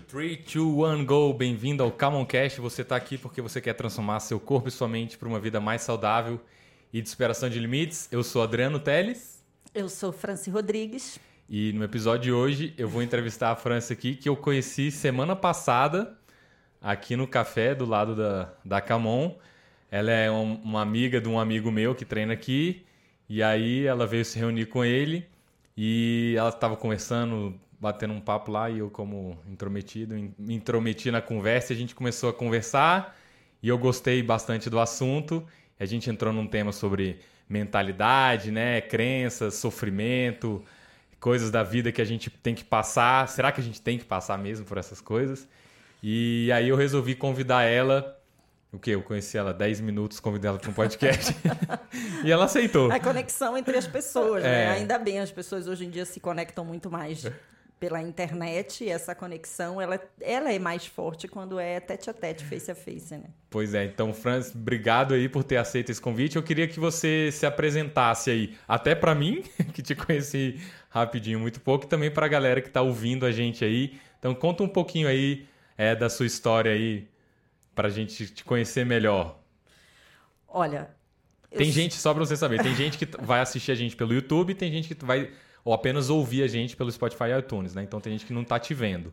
3, 2, 1, go! Bem-vindo ao Camoncast. Você está aqui porque você quer transformar seu corpo e sua mente para uma vida mais saudável e de superação de limites. Eu sou Adriano Teles. Eu sou Franci Rodrigues. E no episódio de hoje eu vou entrevistar a Franci aqui, que eu conheci semana passada aqui no café do lado da, da Camon. Ela é um, uma amiga de um amigo meu que treina aqui. E aí ela veio se reunir com ele e ela estava conversando, batendo um papo lá e eu como intrometido, me intrometi na conversa e a gente começou a conversar e eu gostei bastante do assunto. A gente entrou num tema sobre mentalidade, né, crenças, sofrimento, coisas da vida que a gente tem que passar. Será que a gente tem que passar mesmo por essas coisas? E aí eu resolvi convidar ela o que? Eu conheci ela 10 minutos, convidei ela para um podcast. e ela aceitou. A conexão entre as pessoas, né? é. né? Ainda bem, as pessoas hoje em dia se conectam muito mais pela internet e essa conexão ela, ela é mais forte quando é tete a tete, face a face, né? Pois é, então, Franz, obrigado aí por ter aceito esse convite. Eu queria que você se apresentasse aí, até para mim, que te conheci rapidinho, muito pouco, e também para a galera que está ouvindo a gente aí. Então, conta um pouquinho aí é, da sua história aí, para a gente te conhecer melhor? Olha. Tem eu... gente, só para você saber, tem gente que vai assistir a gente pelo YouTube, tem gente que vai ou apenas ouvir a gente pelo Spotify e iTunes, né? Então tem gente que não está te vendo.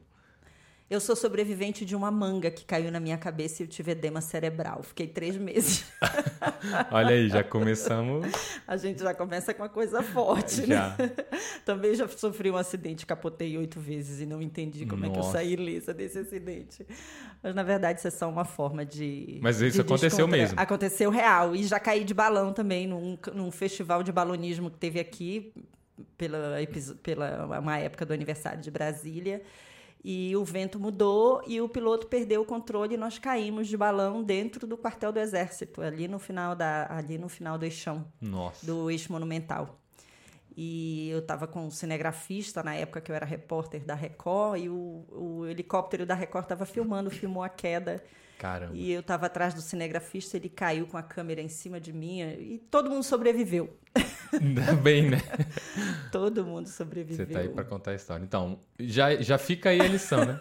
Eu sou sobrevivente de uma manga que caiu na minha cabeça e eu tive edema cerebral. Fiquei três meses. Olha aí, já começamos. A gente já começa com uma coisa forte, já. né? Também já sofri um acidente, capotei oito vezes e não entendi como Nossa. é que eu saí ilesa desse acidente. Mas na verdade isso é só uma forma de. Mas isso de aconteceu mesmo. Aconteceu real. E já caí de balão também num, num festival de balonismo que teve aqui, pela, pela uma época do aniversário de Brasília e o vento mudou e o piloto perdeu o controle e nós caímos de balão dentro do quartel do exército ali no final da ali no final do eixão Nossa. do eixo monumental e eu estava com um cinegrafista na época que eu era repórter da Record e o, o helicóptero da Record estava filmando filmou a queda Caramba. E eu estava atrás do cinegrafista, ele caiu com a câmera em cima de mim e todo mundo sobreviveu. Ainda bem, né? todo mundo sobreviveu. Você está aí para contar a história. Então, já, já fica aí a lição, né?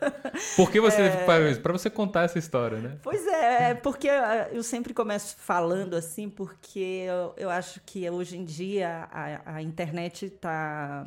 Por que você é... para você contar essa história, né? Pois é, é, porque eu sempre começo falando assim, porque eu, eu acho que hoje em dia a, a internet está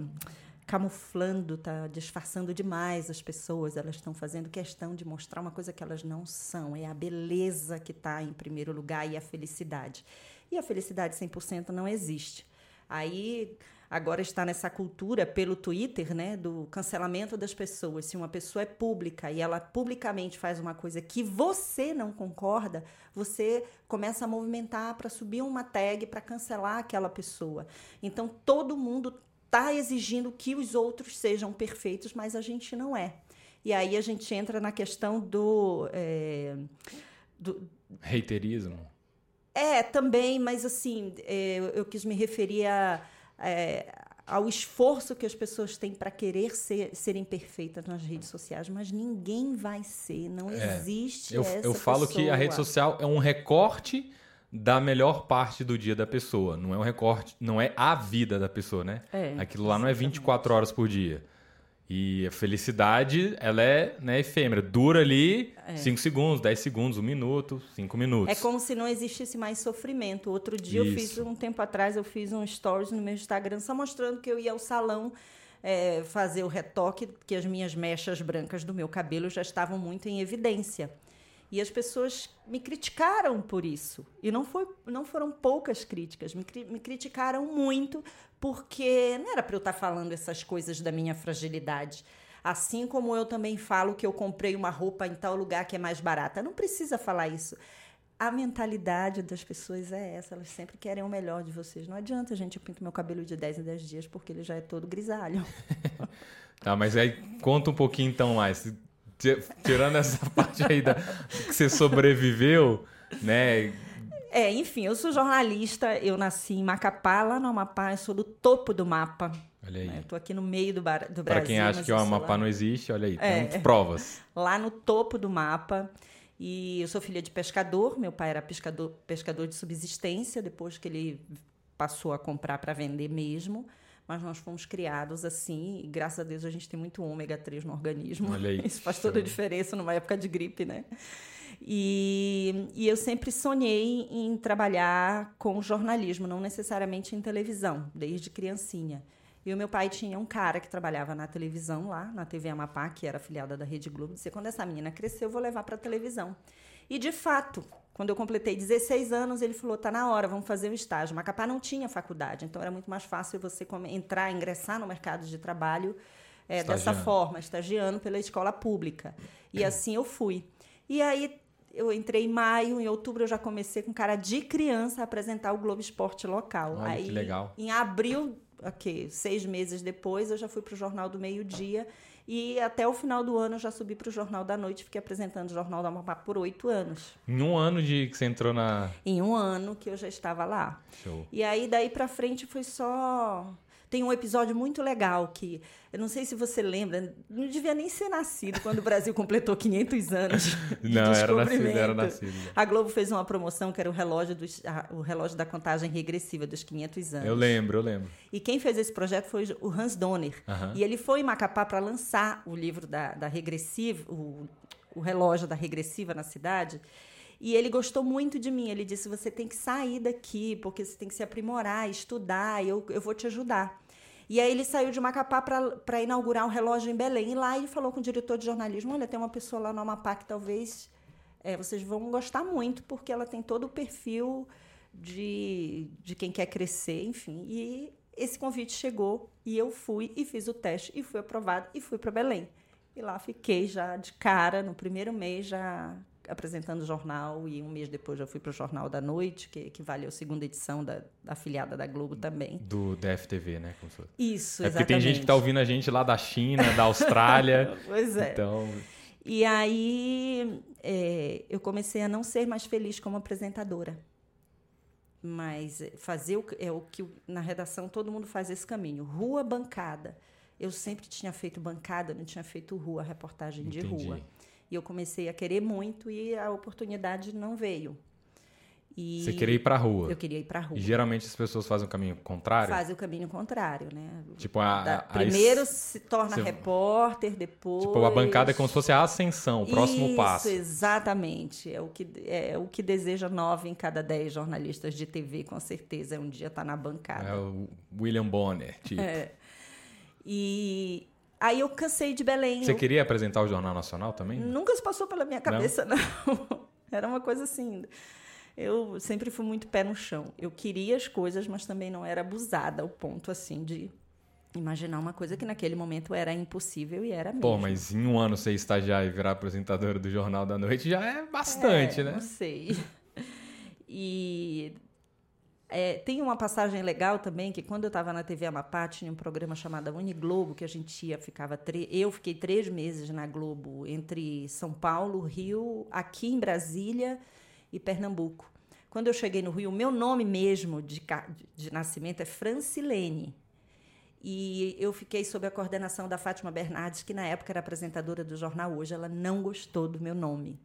camuflando, tá disfarçando demais as pessoas. Elas estão fazendo questão de mostrar uma coisa que elas não são. É a beleza que está em primeiro lugar e a felicidade. E a felicidade 100% não existe. Aí agora está nessa cultura pelo Twitter, né, do cancelamento das pessoas. Se uma pessoa é pública e ela publicamente faz uma coisa que você não concorda, você começa a movimentar para subir uma tag para cancelar aquela pessoa. Então todo mundo está exigindo que os outros sejam perfeitos, mas a gente não é. E aí a gente entra na questão do. É, do Reiterismo? É, também, mas assim, é, eu quis me referir a, é, ao esforço que as pessoas têm para querer ser, serem perfeitas nas redes sociais, mas ninguém vai ser, não é, existe eu, essa Eu falo pessoa. que a rede social é um recorte da melhor parte do dia da pessoa. Não é um recorte, não é a vida da pessoa, né? É, Aquilo lá não é 24 horas por dia. E a felicidade, ela é né, efêmera. Dura ali 5 é. segundos, 10 segundos, 1 um minuto, 5 minutos. É como se não existisse mais sofrimento. Outro dia Isso. eu fiz, um tempo atrás, eu fiz um stories no meu Instagram só mostrando que eu ia ao salão é, fazer o retoque, que as minhas mechas brancas do meu cabelo já estavam muito em evidência. E as pessoas me criticaram por isso. E não, foi, não foram poucas críticas, me, me criticaram muito, porque não era para eu estar tá falando essas coisas da minha fragilidade. Assim como eu também falo que eu comprei uma roupa em tal lugar que é mais barata. Não precisa falar isso. A mentalidade das pessoas é essa, elas sempre querem o melhor de vocês. Não adianta, gente, eu pinto meu cabelo de 10 em 10 dias porque ele já é todo grisalho. tá, mas aí conta um pouquinho então mais tirando essa parte aí da, que você sobreviveu, né? É, enfim, eu sou jornalista, eu nasci em Macapá, lá no Amapá, eu sou do topo do mapa. Olha aí. Né? Estou aqui no meio do, bar, do Brasil. Para quem acha que o Amapá lá... não existe, olha aí, é, tem provas. Lá no topo do mapa. E eu sou filha de pescador, meu pai era pescador, pescador de subsistência, depois que ele passou a comprar para vender mesmo mas nós fomos criados assim, e graças a Deus a gente tem muito ômega 3 no organismo. Olha aí. Isso faz toda a diferença numa época de gripe, né? E, e eu sempre sonhei em trabalhar com jornalismo, não necessariamente em televisão, desde criancinha. E o meu pai tinha um cara que trabalhava na televisão lá, na TV Amapá, que era afiliada da Rede Globo. Disse: quando essa menina crescer, eu vou levar para televisão. E de fato, quando eu completei 16 anos, ele falou: tá na hora, vamos fazer um estágio. Macapá não tinha faculdade, então era muito mais fácil você entrar, ingressar no mercado de trabalho é, dessa forma, estagiando pela escola pública. E assim eu fui. E aí eu entrei em maio, em outubro eu já comecei com cara de criança a apresentar o Globo Esporte local. Olha, aí, que legal. Em abril, ok, seis meses depois, eu já fui para o Jornal do Meio Dia e até o final do ano eu já subi para o Jornal da Noite, fiquei apresentando o Jornal da Amapá por oito anos. Em um ano de que você entrou na. Em um ano que eu já estava lá. Show. E aí daí para frente foi só tem um episódio muito legal que, eu não sei se você lembra, não devia nem ser nascido quando o Brasil completou 500 anos de não, era nascido, era nascido. A Globo fez uma promoção que era o relógio, dos, a- o relógio da contagem regressiva dos 500 anos. Eu lembro, eu lembro. E quem fez esse projeto foi o Hans Donner. E ele foi em Macapá para lançar o livro da, da regressiva, o, o relógio da regressiva na cidade. E ele gostou muito de mim. Ele disse: você tem que sair daqui, porque você tem que se aprimorar, estudar, eu, eu vou te ajudar. E aí ele saiu de Macapá para inaugurar um relógio em Belém. E lá ele falou com o diretor de jornalismo: olha, tem uma pessoa lá no Amapá que talvez é, vocês vão gostar muito, porque ela tem todo o perfil de, de quem quer crescer, enfim. E esse convite chegou e eu fui e fiz o teste e fui aprovada e fui para Belém. E lá fiquei já de cara, no primeiro mês, já apresentando o jornal e um mês depois já fui para o Jornal da Noite, que equivale à segunda edição da, da afiliada da Globo também. Do DFTV, né? Como. Isso, É porque exatamente. tem gente que tá ouvindo a gente lá da China, da Austrália. Pois é. Então, E aí é, eu comecei a não ser mais feliz como apresentadora. Mas fazer o, que- é o que na redação todo mundo faz esse caminho. Rua, bancada. Eu sempre tinha feito bancada, não tinha feito rua, reportagem de Entendi. rua. E eu comecei a querer muito e a oportunidade não veio. E você queria ir pra rua. Eu queria ir para a rua. E geralmente as pessoas fazem o caminho contrário. Fazem o caminho contrário, né? Tipo, a, Da- a- a- primeiro se torna você- repórter, depois. Tipo, a bancada é como se fosse a ascensão, o próximo Isso, passo. exatamente. É o, que, é o que deseja nove em cada dez jornalistas de TV, com certeza. É um dia estar na bancada. É o William Bonner, tipo. É. E aí eu cansei de Belém. Você eu- queria apresentar o Jornal Nacional também? Nunca se passou pela minha cabeça, não. Era uma coisa assim. Eu sempre fui muito pé no chão. Eu queria as coisas, mas também não era abusada ao ponto assim de imaginar uma coisa que naquele momento era impossível e era mesmo. Pô, mas em um ano você estagiar e virar apresentadora do Jornal da Noite já é bastante, É, né? Não sei. E é, tem uma passagem legal também, que quando eu estava na TV Amapá, tinha um programa chamado Uniglobo, que a gente ia, ficava... Eu fiquei três meses na Globo, entre São Paulo, Rio, aqui em Brasília e Pernambuco. Quando eu cheguei no Rio, o meu nome mesmo de- de nascimento é Francilene. E eu fiquei sob a coordenação da Fátima Bernardes, que na época era apresentadora do jornal Hoje. Ela não gostou do meu nome.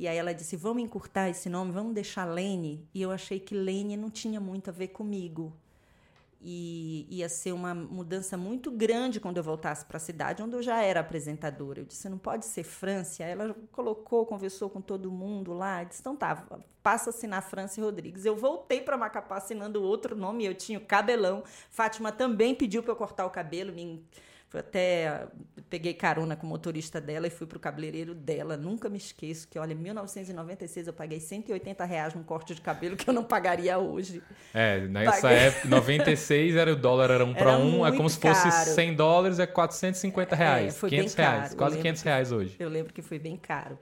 E aí ela disse: vamos encurtar esse nome, vamos deixar Lene. E eu achei que Lene não tinha muito a ver comigo. E ia ser uma mudança muito grande quando eu voltasse para a cidade, onde eu já era apresentadora. Eu disse: não pode ser França. Aí ela colocou, conversou com todo mundo lá. Disse: então tá, passa a assinar França Rodrigues. Eu voltei para Macapá assinando outro nome. Eu tinha o cabelão. Fátima também pediu para eu cortar o cabelo. Me Fui até peguei carona com o motorista dela e fui para o cabeleireiro dela. Nunca me esqueço que, olha, em 1996 eu paguei 180 reais num corte de cabelo que eu não pagaria hoje. É, nessa Paguei. época, 96, era, o dólar era um para um, é como se fosse caro. 100 dólares, é 450 reais. É, foi bem 500 reais, quase lembro 500 que- reais hoje. Eu lembro que foi bem caro.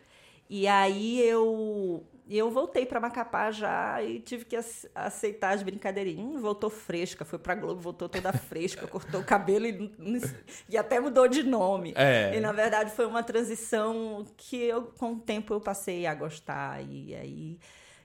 E aí eu eu voltei para Macapá já e tive que ace- aceitar as brincadeirinhas. Hum, voltou fresca, foi para Globo, voltou toda fresca, cortou o cabelo e, e até mudou de nome. É. E na verdade foi uma transição que eu, com o tempo eu passei a gostar e aí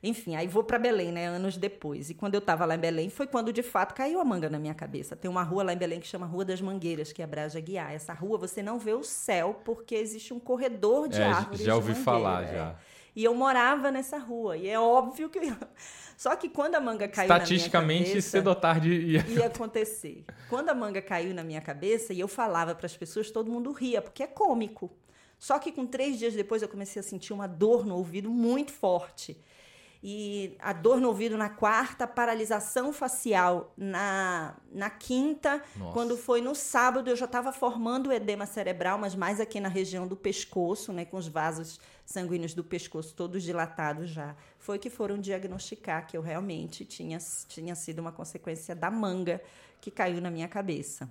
enfim, aí vou para Belém, né, anos depois. E quando eu estava lá em Belém, foi quando de fato caiu a manga na minha cabeça. Tem uma rua lá em Belém que chama Rua das Mangueiras, que é Braja Guiar. Essa rua você não vê o céu porque existe um corredor de É, árvores. já ouvi falar, é. E eu morava nessa rua. E é óbvio que. Só que quando a manga caiu Estatisticamente, na minha cabeça, cedo ou tarde ia... ia acontecer. Quando a manga caiu na minha cabeça e eu falava para as pessoas, todo mundo ria, porque é cômico. Só que com três dias depois eu comecei a sentir uma dor no ouvido muito forte e a dor no ouvido na quarta, paralisação facial na, na quinta. Nossa. Quando foi no sábado, eu já estava formando o edema cerebral, mas mais aqui na região do pescoço, né, com os vasos sanguíneos do pescoço todos dilatados já. Foi que foram diagnosticar que eu realmente tinha, tinha sido uma consequência da manga que caiu na minha cabeça.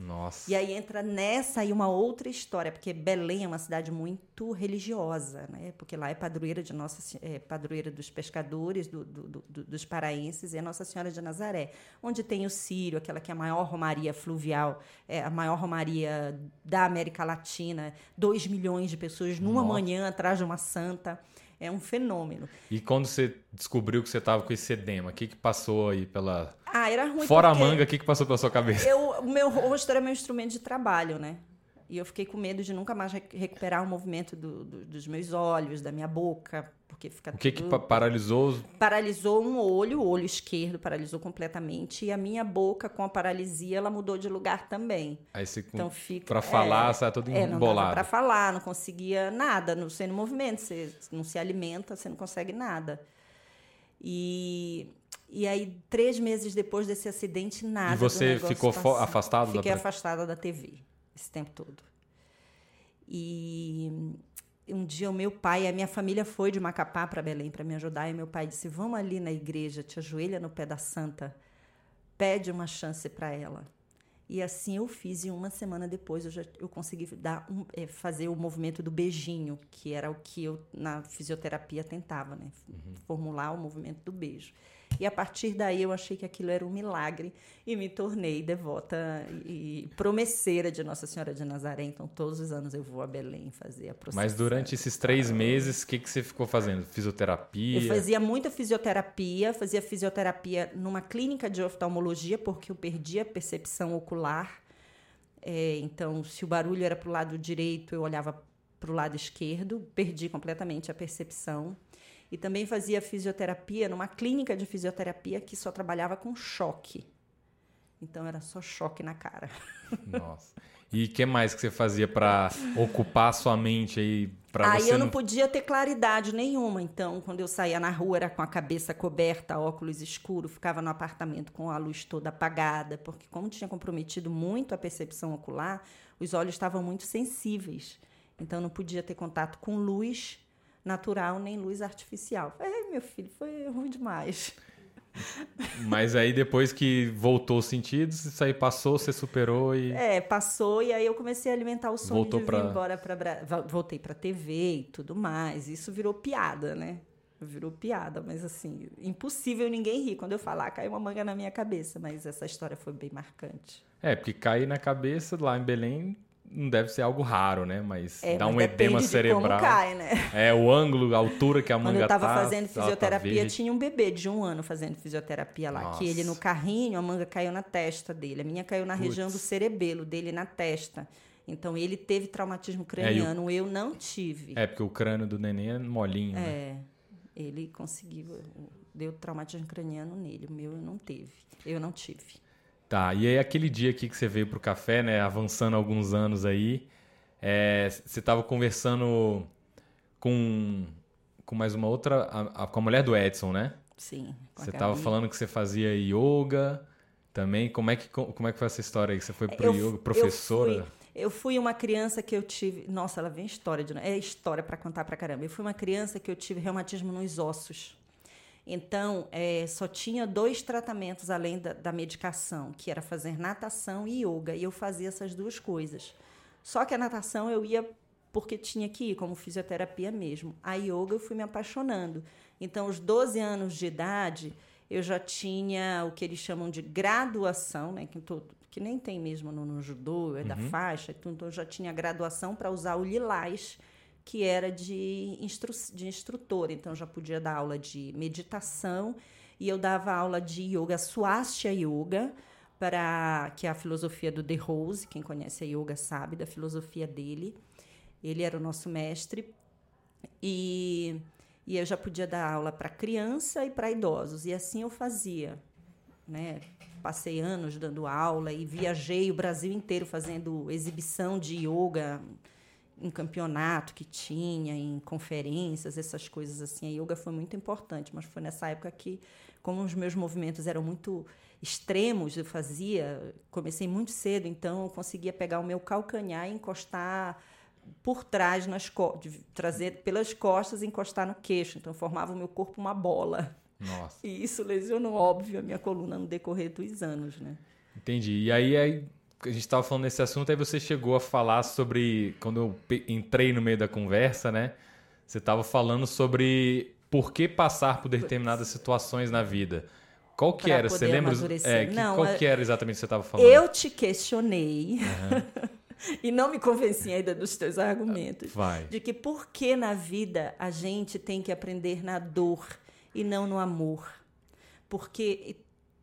Nossa. E aí entra nessa aí uma outra história, porque Belém é uma cidade muito religiosa, né? Porque lá é padroeira de Nossa é, padroeira dos pescadores, do, do, do, dos paraenses, e a Nossa Senhora de Nazaré, onde tem o Sírio, aquela que é a maior romaria fluvial, é a maior romaria da América Latina, dois milhões de pessoas numa Nossa. manhã atrás de uma santa. É um fenômeno. E quando você descobriu que você estava com esse edema, o que, que passou aí pela. Ah, era ruim Fora a manga, o que, que passou pela sua cabeça? Eu, o meu rosto era meu instrumento de trabalho, né? E eu fiquei com medo de nunca mais rec- recuperar o movimento do- do- dos meus olhos, da minha boca, porque fica O que, que tudo- pa- paralisou? paralisou um olho, o olho esquerdo paralisou completamente e a minha boca com a paralisia ela mudou de lugar também. Aí você, Então fica pra falar, é, sai todo é, embolado. para falar, não conseguia nada, não sendo movimento, você não se alimenta, você não consegue nada. E e aí três meses depois desse acidente nada. E você ficou afastado da Fiquei pre- afastada da TV esse tempo todo. E um dia o meu pai, a minha família foi de Macapá para Belém para me ajudar e meu pai disse: "Vamos ali na igreja, te ajoelha no pé da santa, pede uma chance para ela". E assim eu fiz e uma semana depois eu já eu consegui dar um, eh, fazer o movimento do beijinho, que era o que eu na fisioterapia tentava, né? Formular o movimento do beijo. E a partir daí eu achei que aquilo era um milagre e me tornei devota e promesseira de Nossa Senhora de Nazaré. Então todos os anos eu vou a Belém fazer a procissão. Mas durante esses três meses, o que, que você ficou fazendo? Fisioterapia? Eu fazia muita fisioterapia, fazia fisioterapia numa clínica de oftalmologia, porque eu perdi a percepção ocular. É, então, se o barulho era para o lado direito, eu olhava para o lado esquerdo, perdi completamente a percepção. E também fazia fisioterapia numa clínica de fisioterapia que só trabalhava com choque. Então, era só choque na cara. Nossa. E o que mais que você fazia pra ocupar a sua mente aí? Pra Aí eu não podia ter claridade nenhuma. Então, quando eu saía na rua, era com a cabeça coberta, óculos escuro, ficava no apartamento com a luz toda apagada, porque, como tinha comprometido muito a percepção ocular, os olhos estavam muito sensíveis. Então, não podia ter contato com luz natural nem luz artificial. É, meu filho, foi ruim demais. Mas aí depois que voltou os sentidos, isso aí passou, você superou e. É, passou e aí eu comecei a alimentar o sonho Voltou de pra- vir embora para voltei para TV e tudo mais. Isso virou piada, né? Virou piada, mas assim, impossível ninguém rir quando eu falar, caiu uma manga na minha cabeça, mas essa história foi bem marcante. É, porque cair na cabeça lá em Belém não deve ser algo raro, né? Mas É, dá mas um edema de cerebral. Cai, né? É, o ângulo, a altura que a Quando manga eu estava tá, fazendo tá fisioterapia, verde. tinha um bebê de um ano fazendo fisioterapia lá. Que Nossa. ele no carrinho, a manga caiu na testa dele. A minha caiu na Putz. região do cerebelo, dele na testa. Então ele teve traumatismo É, e o- craniano, eu não tive. É, porque o crânio do neném é molinho, né? É, ele conseguiu, deu traumatismo craniano nele, o meu não teve, eu não tive. Tá, e aí aquele dia aqui que você veio pro café, né, avançando alguns anos aí, é, você tava conversando com, com mais uma outra, a- a- com a mulher do Edson, né? Sim. Você tava falando que você fazia yoga também. Como é que, como é que foi essa história aí? Você foi pro Eu- yoga, eu professora? fui- Eu fui uma criança que eu tive. Nossa, ela vem história de. É história para contar pra caramba. Eu fui uma criança que eu tive reumatismo nos ossos. Então, é, só tinha dois tratamentos além da, da medicação, que era fazer natação e yoga. E eu fazia essas duas coisas. Só que a natação eu ia porque tinha que ir, como fisioterapia mesmo. A yoga eu fui me apaixonando. Então, aos 12 anos de idade, eu já tinha o que eles chamam de graduação, né? Que, to- que nem tem mesmo no, no judô, é da faixa. Então, eu já tinha graduação para usar o lilás, que era de, instru de instrutor. Então, já podia dar aula de meditação e eu dava aula de yoga, Swastika Yoga, para que é a filosofia do De Rose, quem conhece a yoga sabe da filosofia dele. Ele era o nosso mestre. E, e eu já podia dar aula para criança e para idosos. E assim eu fazia. Né? Passei anos dando aula e viajei o Brasil inteiro fazendo exibição de yoga em campeonato que tinha, em conferências, essas coisas assim. A yoga foi muito importante, mas foi nessa época que, como os meus movimentos eram muito extremos, eu fazia, comecei muito cedo, então eu conseguia pegar o meu calcanhar e encostar por trás nas trazer pelas costas e encostar no queixo, então formava o meu corpo uma bola. Nossa. E isso lesionou óbvio a minha coluna no decorrer dos anos, né? Entendi. E aí, aí a gente estava falando desse assunto, aí você chegou a falar sobre. Quando eu entrei no meio da conversa, né? Você estava falando sobre por que passar por determinadas situações na vida. Qual que era? Você lembra? É, que, não, qual que era exatamente que você estava falando? Eu te questionei. Uhum. e não me convenci ainda dos teus argumentos. Vai. De que por que na vida a gente tem que aprender na dor e não no amor? Porque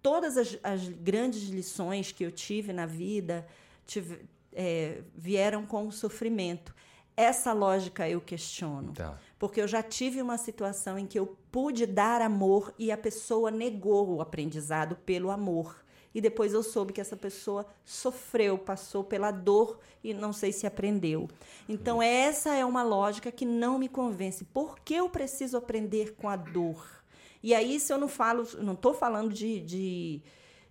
todas as, as grandes lições que eu tive na vida tive, é, vieram com o sofrimento. Essa lógica eu questiono. Tá. Porque eu já tive uma situação em que eu pude dar amor e a pessoa negou o aprendizado pelo amor. E depois eu soube que essa pessoa sofreu, passou pela dor e não sei se aprendeu. Então, essa é uma lógica que não me convence. Por que eu preciso aprender com a dor? E aí, se eu não falo, não estou falando de, de,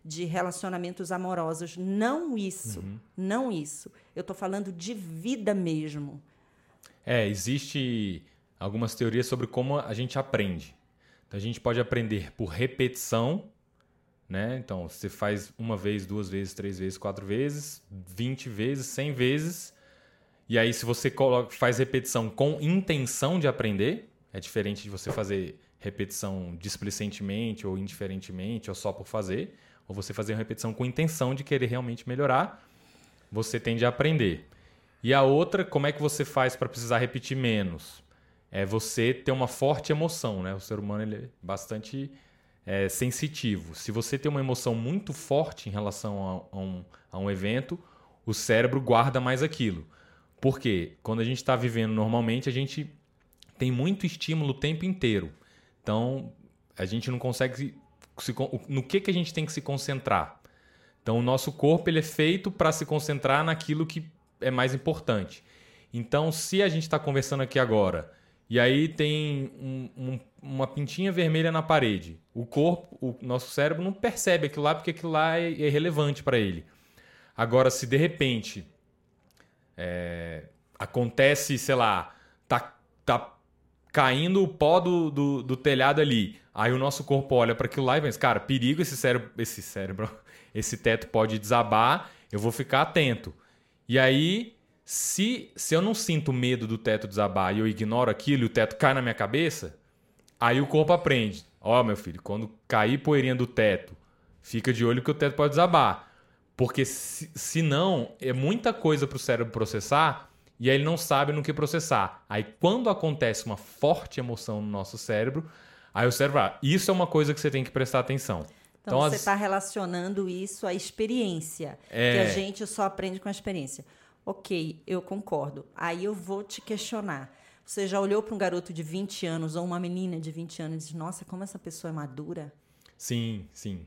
de, relacionamentos amorosos, não isso, uhum. não isso. Eu estou falando de vida mesmo. É, existe algumas teorias sobre como a gente aprende. Então, a gente pode aprender por repetição, né? Então, você faz uma vez, duas vezes, três vezes, quatro vezes, vinte vezes, cem vezes. E aí, se você coloca, faz repetição com intenção de aprender, é diferente de você fazer repetição displicentemente ou indiferentemente ou só por fazer, ou você fazer uma repetição com intenção de querer realmente melhorar, você tende a aprender. E a outra, como é que você faz para precisar repetir menos? É você ter uma forte emoção, né? O ser humano ele é bastante é, sensitivo. Se você tem uma emoção muito forte em relação a, a, um, a um evento, o cérebro guarda mais aquilo. Por quê? Quando a gente está vivendo normalmente, a gente tem muito estímulo o tempo inteiro. Então, a gente não consegue se, no que, que a gente tem que se concentrar. Então, o nosso corpo ele é feito para se concentrar naquilo que é mais importante. Então, se a gente está conversando aqui agora e aí tem um, um, uma pintinha vermelha na parede, o corpo, o nosso cérebro não percebe aquilo lá porque aquilo lá é, é relevante para ele. Agora, se de repente é, acontece, sei lá, tá, tá caindo o pó do, do, do telhado ali. Aí o nosso corpo olha para aquilo lá e pensa, cara, perigo esse cérebro, esse cérebro, esse teto pode desabar, eu vou ficar atento. E aí, se, se eu não sinto medo do teto desabar e eu ignoro aquilo e o teto cai na minha cabeça, aí o corpo aprende. Ó, oh, meu filho, quando cair poeirinha do teto, fica de olho que o teto pode desabar. Porque se, se não, é muita coisa para o cérebro processar e aí ele não sabe no que processar. Aí quando acontece uma forte emoção no nosso cérebro, aí o cérebro, ah, isso é uma coisa que você tem que prestar atenção. Então, então você está as... relacionando isso à experiência, é... que a gente só aprende com a experiência. Ok, eu concordo. Aí eu vou te questionar. Você já olhou para um garoto de 20 anos ou uma menina de 20 anos e disse, nossa, como essa pessoa é madura? Sim, sim.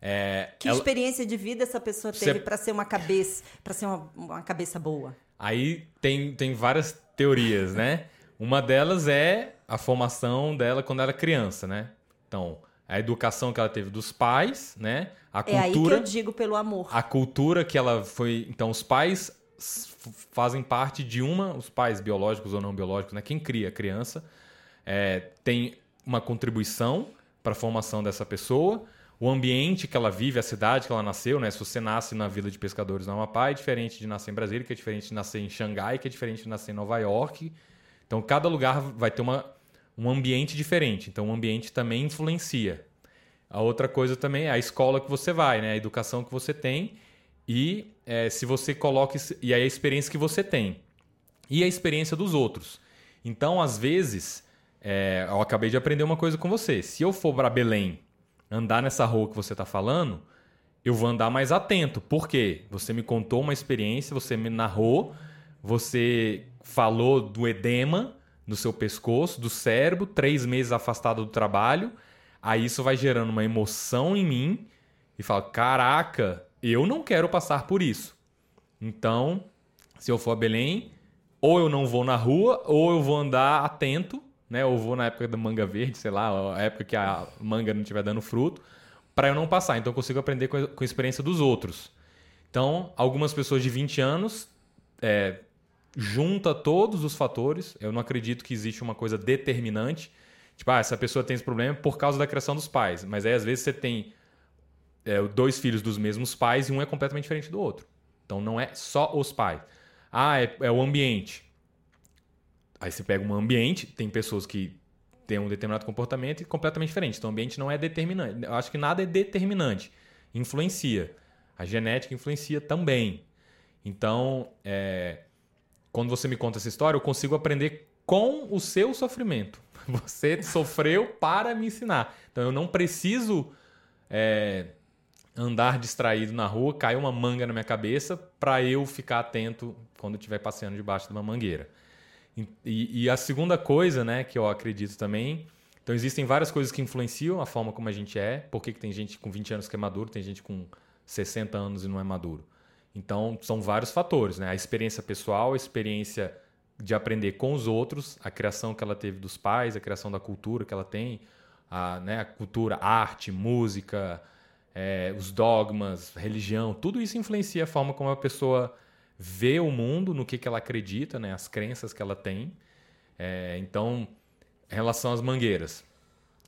É, que ela... experiência de vida essa pessoa teve Você... para ser uma cabeça, para ser uma, uma cabeça boa? Aí tem, tem várias teorias, né? Uma delas é a formação dela quando ela era criança, né? Então, a educação que ela teve dos pais, né? A cultura. É aí que eu digo pelo amor. A cultura que ela foi. Então, os pais fazem parte de uma, os pais biológicos ou não biológicos, né? Quem cria a criança é, tem uma contribuição para a formação dessa pessoa o ambiente que ela vive, a cidade que ela nasceu, né? Se você nasce na Vila de Pescadores no Amapá, é diferente de nascer em Brasília, que é diferente de nascer em Xangai, que é diferente de nascer em Nova York. Então, cada lugar vai ter uma, um ambiente diferente. Então, o ambiente também influencia. A outra coisa também é a escola que você vai, né? A educação que você tem e é, se você coloca e aí a experiência que você tem e a experiência dos outros. Então, às vezes, é, eu acabei de aprender uma coisa com você. Se eu for para Belém andar nessa rua que você está falando, eu vou andar mais atento. Por quê? Você me contou uma experiência, você me narrou, você falou do edema no seu pescoço, do cérebro, três meses afastado do trabalho. Aí isso vai gerando uma emoção em mim e falo: caraca, eu não quero passar por isso. Então, se eu for a Belém, ou eu não vou na rua, ou eu vou andar atento, né? Ou vou na época da manga verde, sei lá, a época que a manga não estiver dando fruto, para eu não passar. Então eu consigo aprender com a, experiência dos outros. Então, algumas pessoas de 20 anos é, junta todos os fatores. Eu não acredito que existe uma coisa determinante. Tipo, ah, essa pessoa tem esse problema por causa da criação dos pais. Mas aí, às vezes, você tem é, dois filhos dos mesmos pais e um é completamente diferente do outro. Então, não é só os pais. Ah, é, é o ambiente. Aí você pega um ambiente, tem pessoas que têm um determinado comportamento e completamente diferente. Então, o ambiente não é determinante. Eu acho que nada é determinante. Influencia. A genética influencia também. Então, é, quando você me conta essa história, eu consigo aprender com o seu sofrimento. Você sofreu para me ensinar. Então eu não preciso é, andar distraído na rua, cair uma manga na minha cabeça para eu ficar atento quando estiver passeando debaixo de uma mangueira. E, e, a segunda coisa, né, que eu acredito também, então existem várias coisas que influenciam a forma como a gente é. Por que tem gente com 20 anos que é maduro, tem gente com 60 anos e não é maduro? Então, são vários fatores, né? A experiência pessoal, a experiência de aprender com os outros, a criação que ela teve dos pais, a criação da cultura que ela tem, a, né, a cultura, arte, música, é, os dogmas, religião, tudo isso influencia a forma como a pessoa vê o mundo, no que, que ela acredita, né, as crenças que ela tem. É, então, em relação às mangueiras,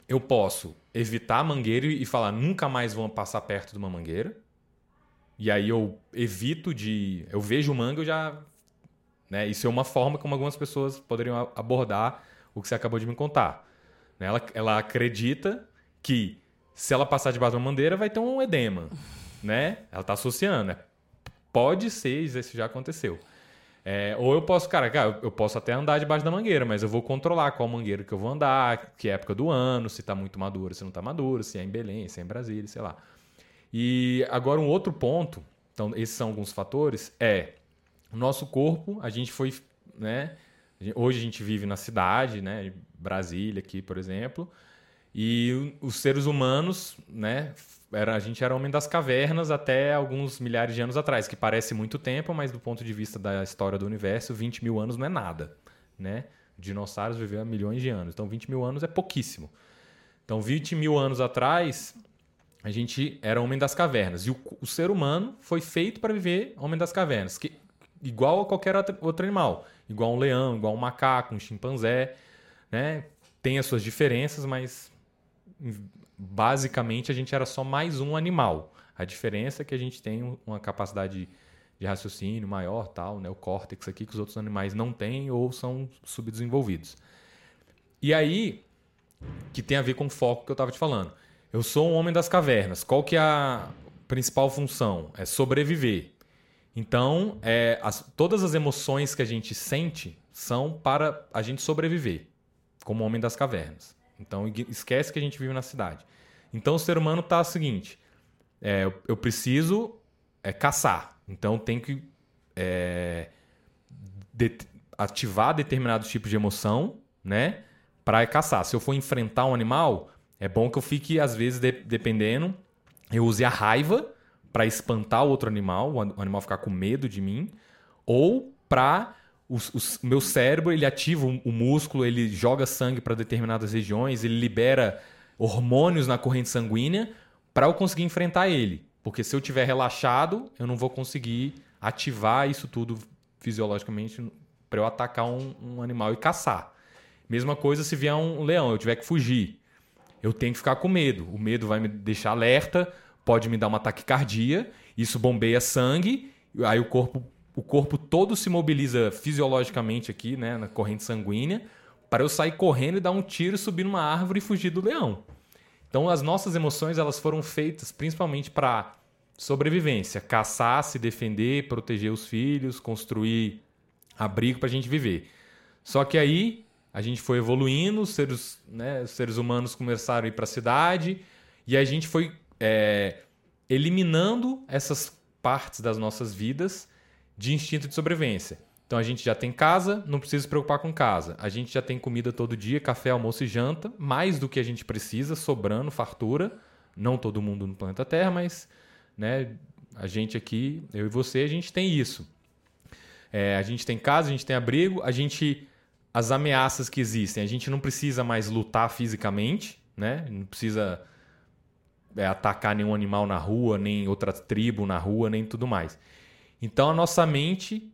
eu posso evitar a mangueira e falar nunca mais vão passar perto de uma mangueira. E aí eu evito de. Eu vejo o manga, eu já. Né? Isso é uma forma como algumas pessoas poderiam abordar o que você acabou de me contar. Né? Ela, ela acredita que se ela passar debaixo de uma bandeira, vai ter um edema. Né? Ela está associando. Né? Pode ser, isso já aconteceu. É, ou eu posso, cara, cara, eu posso até andar debaixo da mangueira, mas eu vou controlar qual mangueira que eu vou andar, que época do ano, se está muito maduro, se não está maduro, se é em Belém, se é em Brasília, sei lá. E agora um outro ponto, então esses são alguns fatores, é o nosso corpo, a gente foi, né? Hoje a gente vive na cidade, né? Brasília aqui, por exemplo, e os seres humanos, né? Era, a gente era homem das cavernas até alguns milhares de anos atrás, que parece muito tempo, mas do ponto de vista da história do universo, 20 mil anos não é nada, né? Dinossauros viveram há milhões de anos, então 20 mil anos é pouquíssimo. Então, 20 mil anos atrás, a gente era homem das cavernas. E o, o ser humano foi feito para viver homem das cavernas, que, igual a qualquer outro animal. Igual um leão, igual um macaco, um chimpanzé. Né? Tem as suas diferenças, mas basicamente a gente era só mais um animal. A diferença é que a gente tem uma capacidade de raciocínio maior, tal, né? o córtex aqui que os outros animais não têm ou são subdesenvolvidos. E aí, que tem a ver com o foco que eu estava te falando. Eu sou um homem das cavernas. Qual que é a principal função? É sobreviver. Então, é, as, todas as emoções que a gente sente são para a gente sobreviver, como homem das cavernas. Então, esquece que a gente vive na cidade. Então, o ser humano está o seguinte: é, eu, preciso é, caçar. Então, tem que é, de, ativar determinados tipos de emoção, né, para caçar. Se eu for enfrentar um animal, é bom que eu fique, às vezes, de, dependendo, eu use a raiva para espantar o outro animal, o animal ficar com medo de mim, ou para o, o, meu cérebro ele ativa o, músculo, ele joga sangue para determinadas regiões, ele libera hormônios na corrente sanguínea para eu conseguir enfrentar ele. Porque se eu tiver relaxado, eu não vou conseguir ativar isso tudo fisiologicamente para eu atacar um, um, animal e caçar. Mesma coisa se vier um leão, eu tiver que fugir eu tenho que ficar com medo. O medo vai me deixar alerta, pode me dar uma taquicardia, isso bombeia sangue, aí o corpo, o corpo todo se mobiliza fisiologicamente aqui, né, na corrente sanguínea, para eu sair correndo e dar um tiro, subir numa árvore e fugir do leão. Então as nossas emoções elas foram feitas principalmente para sobrevivência, caçar, se defender, proteger os filhos, construir abrigo para a gente viver. Só que aí a gente foi evoluindo, os seres, né, os seres humanos começaram a ir para a cidade e a gente foi é, eliminando essas partes das nossas vidas de instinto de sobrevivência. Então a gente já tem casa, não precisa se preocupar com casa. A gente já tem comida todo dia, café, almoço e janta, mais do que a gente precisa, sobrando, fartura. Não todo mundo no planeta Terra, mas né, a gente aqui, eu e você, a gente tem isso. É, a gente tem casa, a gente tem abrigo, a gente. As ameaças que existem, a gente não precisa mais lutar fisicamente, né? Não precisa é, atacar nenhum animal na rua, nem outra tribo na rua, nem tudo mais. Então a nossa mente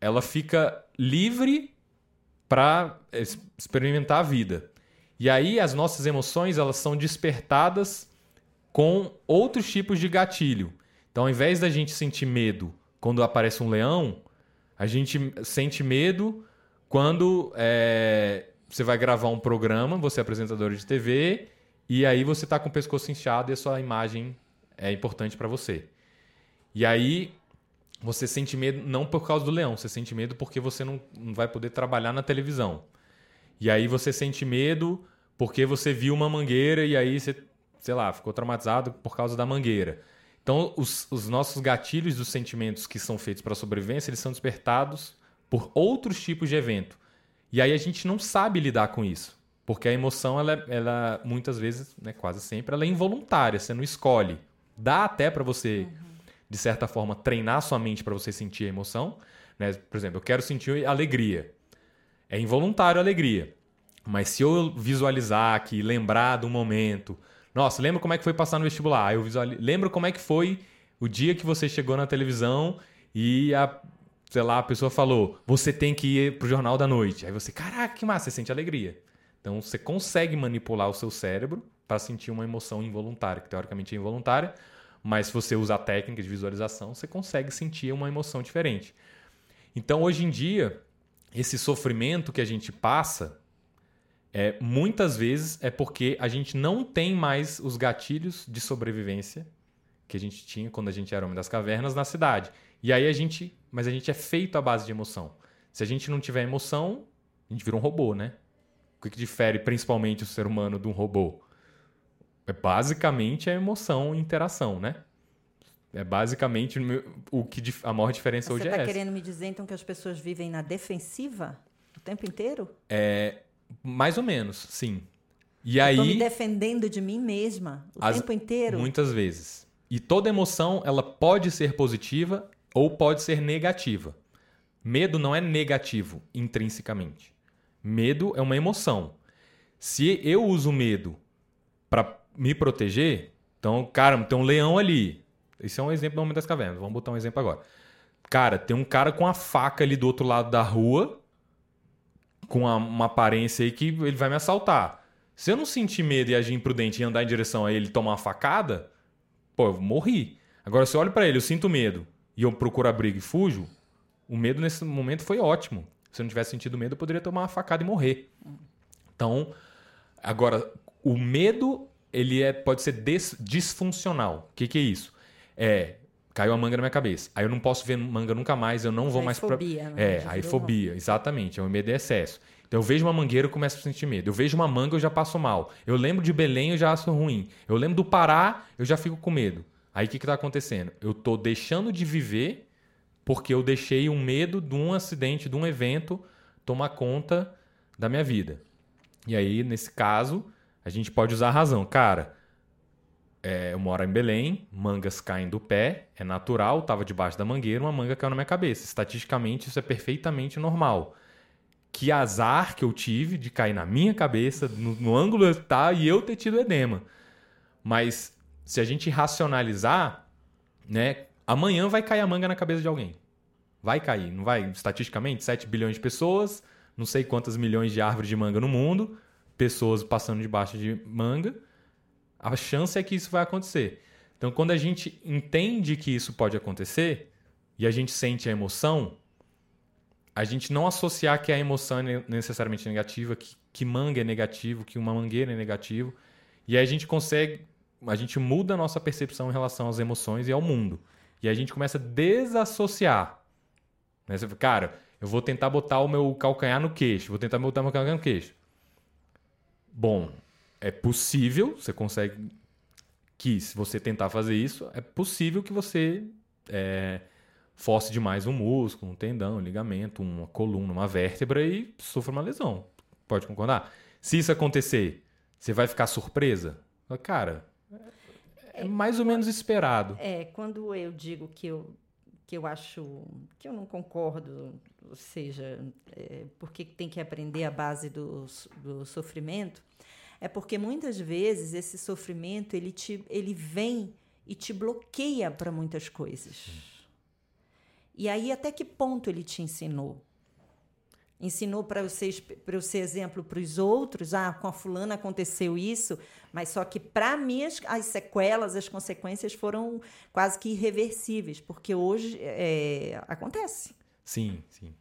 ela fica livre para experimentar a vida. E aí as nossas emoções elas são despertadas com outros tipos de gatilho. Então, ao invés da gente sentir medo quando aparece um leão, a gente sente medo quando é, você vai gravar um programa, você é apresentador de TV, e aí você está com o pescoço inchado e a sua imagem é importante para você. E aí você sente medo não por causa do leão, você sente medo porque você não, não vai poder trabalhar na televisão. E aí você sente medo porque você viu uma mangueira e aí você, sei lá, ficou traumatizado por causa da mangueira. Então, os, os nossos gatilhos dos sentimentos que são feitos para a sobrevivência, eles são despertados por outros tipos de evento. E aí a gente não sabe lidar com isso. Porque a emoção, ela, ela muitas vezes, né, quase sempre, ela é involuntária, você não escolhe. Dá até para você uhum de certa forma, treinar sua mente para você sentir a emoção. Né? Por exemplo, eu quero sentir alegria. É involuntário a alegria. Mas se eu visualizar aqui, lembrar do momento. Nossa, lembra como é que foi passar no vestibular? Eu lembro como é que foi o dia que você chegou na televisão e a, sei lá, a pessoa falou: você tem que ir pro jornal da noite. Aí você, caraca, que massa, você sente alegria. Então você consegue manipular o seu cérebro para sentir uma emoção involuntária, que teoricamente é involuntária, mas se você usar técnicas de visualização, você consegue sentir uma emoção diferente. Então, hoje em dia, esse sofrimento que a gente passa, é, muitas vezes é porque a gente não tem mais os gatilhos de sobrevivência que a gente tinha quando a gente era homem das cavernas na cidade. E aí a gente, mas a gente é feito à base de emoção. Se a gente não tiver emoção, a gente vira um robô, né? O que, que difere principalmente o ser humano de um robô? É basicamente a emoção e interação, né? É basicamente o que a maior diferença Você hoje tá é essa. Você está querendo me dizer então que as pessoas vivem na defensiva o tempo inteiro? É, mais ou menos, sim. E Eu aí me defendendo de mim mesma o as, tempo inteiro? Muitas vezes. E toda emoção, ela pode ser positiva ou pode ser negativa. Medo não é negativo intrinsecamente. Medo é uma emoção. Se eu uso medo para me proteger, então, cara, tem um leão ali. Esse é um exemplo do Homem das Cavernas. Vamos botar um exemplo agora. Cara, tem um cara com a faca ali do outro lado da rua, com uma, uma aparência aí que ele vai me assaltar. Se eu não sentir medo e agir imprudente e andar em direção a ele e tomar uma facada, pô, eu morri. Agora, se eu olho para ele, eu sinto medo e eu procuro a briga e fujo, o medo nesse momento foi ótimo. Se eu não tivesse sentido medo, eu poderia tomar uma facada e morrer. Então, agora, o medo ele é, pode ser des, disfuncional. O que, que é isso? É, caiu a manga na minha cabeça. Aí eu não posso ver manga nunca mais, eu não vou aí mais fobia, pra... Né? É, aí fobia, exatamente. É um medo de excesso. Então eu vejo uma mangueira, eu começo a sentir medo. Eu vejo uma manga, eu já passo mal. Eu lembro de Belém, eu já acho ruim. Eu lembro do Pará, eu já fico com medo. Aí o que está acontecendo? Eu estou deixando de viver porque eu deixei um medo de um acidente, de um evento, tomar conta da minha vida. E aí, nesse caso, a gente pode usar a razão. Cara, é, eu moro em Belém, mangas caem do pé, é natural, estava debaixo da mangueira, uma manga caiu na minha cabeça. Estatisticamente, isso é perfeitamente normal. Que azar que eu tive de cair na minha cabeça, no, no ângulo tá, e eu ter tido edema. Mas se a gente racionalizar, né, amanhã vai cair a manga na cabeça de alguém. Vai cair, não vai? Estatisticamente, 7 bilhões de pessoas, não sei quantas milhões de árvores de manga no mundo pessoas passando debaixo de manga, a chance é que isso vai acontecer. Então, quando a gente entende que isso pode acontecer e a gente sente a emoção, a gente não associar que a emoção é necessariamente negativa, que, que manga é negativo, que uma mangueira é negativo, e aí a gente consegue, a gente muda a nossa percepção em relação às emoções e ao mundo. E aí a gente começa a desassociar. Né? Cara, eu vou tentar botar o meu calcanhar no queixo, vou tentar botar o meu calcanhar no queixo. Bom, é possível, você consegue que se você tentar fazer isso, é possível que você é, force demais um músculo, um tendão, um ligamento, uma coluna, uma vértebra e sofra uma lesão. Pode concordar? Se isso acontecer, você vai ficar surpresa? Cara, é mais ou menos esperado. É, quando eu digo que eu, que eu acho que eu não concordo, ou seja, é, porque tem que aprender a base do, do sofrimento, é porque muitas vezes esse sofrimento ele, te, ele vem e te bloqueia para muitas coisas. E aí, até que ponto ele te ensinou? Ensinou para eu ser, eu ser exemplo para os outros. Ah, com a fulana aconteceu isso, mas só que para mim as, as, sequelas, as consequências foram quase que irreversíveis, porque hoje é, acontece. Sim, sim.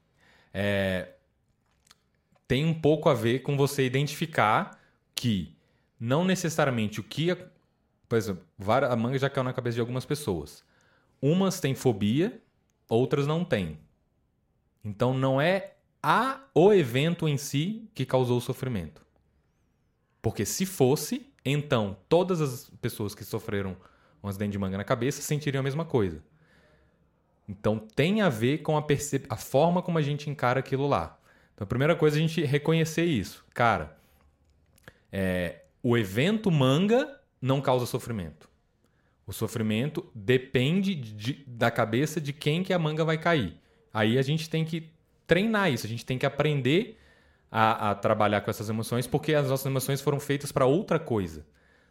É, tem um pouco a ver com você identificar que não necessariamente o que. Por exemplo, a manga já caiu na cabeça de algumas pessoas. Umas têm fobia, outras não têm. Então não é a o evento em si que causou o sofrimento. Porque se fosse, então todas as pessoas que sofreram um acidente de manga na cabeça sentiriam a mesma coisa. Então tem a ver com a, a forma como a gente encara aquilo lá. Então a primeira coisa é a gente reconhecer isso. Cara, é, o evento manga não causa sofrimento. O sofrimento depende de, da cabeça de quem que a manga vai cair. Aí a gente tem que treinar isso, a gente tem que aprender a, a trabalhar com essas emoções, porque as nossas emoções foram feitas para outra coisa.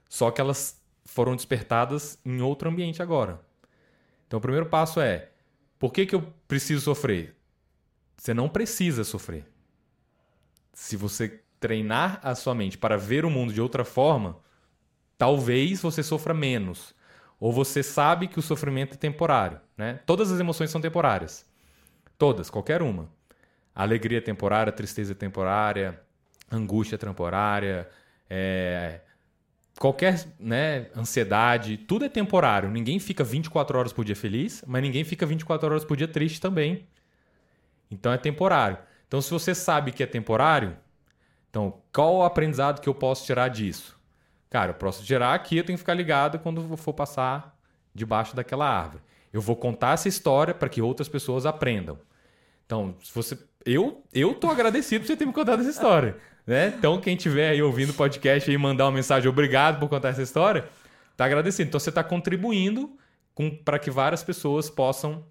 Só que elas foram despertadas em outro ambiente agora. Então o primeiro passo é: por que, que eu preciso sofrer? Você não precisa sofrer. Se você treinar a sua mente para ver o mundo de outra forma, talvez você sofra menos. Ou você sabe que o sofrimento é temporário. Né? Todas as emoções são temporárias. Todas, qualquer uma alegria temporária, tristeza temporária, angústia temporária, é, qualquer né, ansiedade, tudo é temporário. Ninguém fica 24 horas por dia feliz, mas ninguém fica 24 horas por dia triste também. Então é temporário. Então, se você sabe que é temporário, então qual o aprendizado que eu posso tirar disso? Cara, eu posso tirar aqui, eu tenho que ficar ligado quando for passar debaixo daquela árvore. Eu vou contar essa história para que outras pessoas aprendam. Então, se você eu, eu tô agradecido por você ter me contado essa história. Né? Então, quem estiver aí ouvindo o podcast e mandar uma mensagem, obrigado por contar essa história, tá agradecido. Então, você está contribuindo para que várias pessoas possam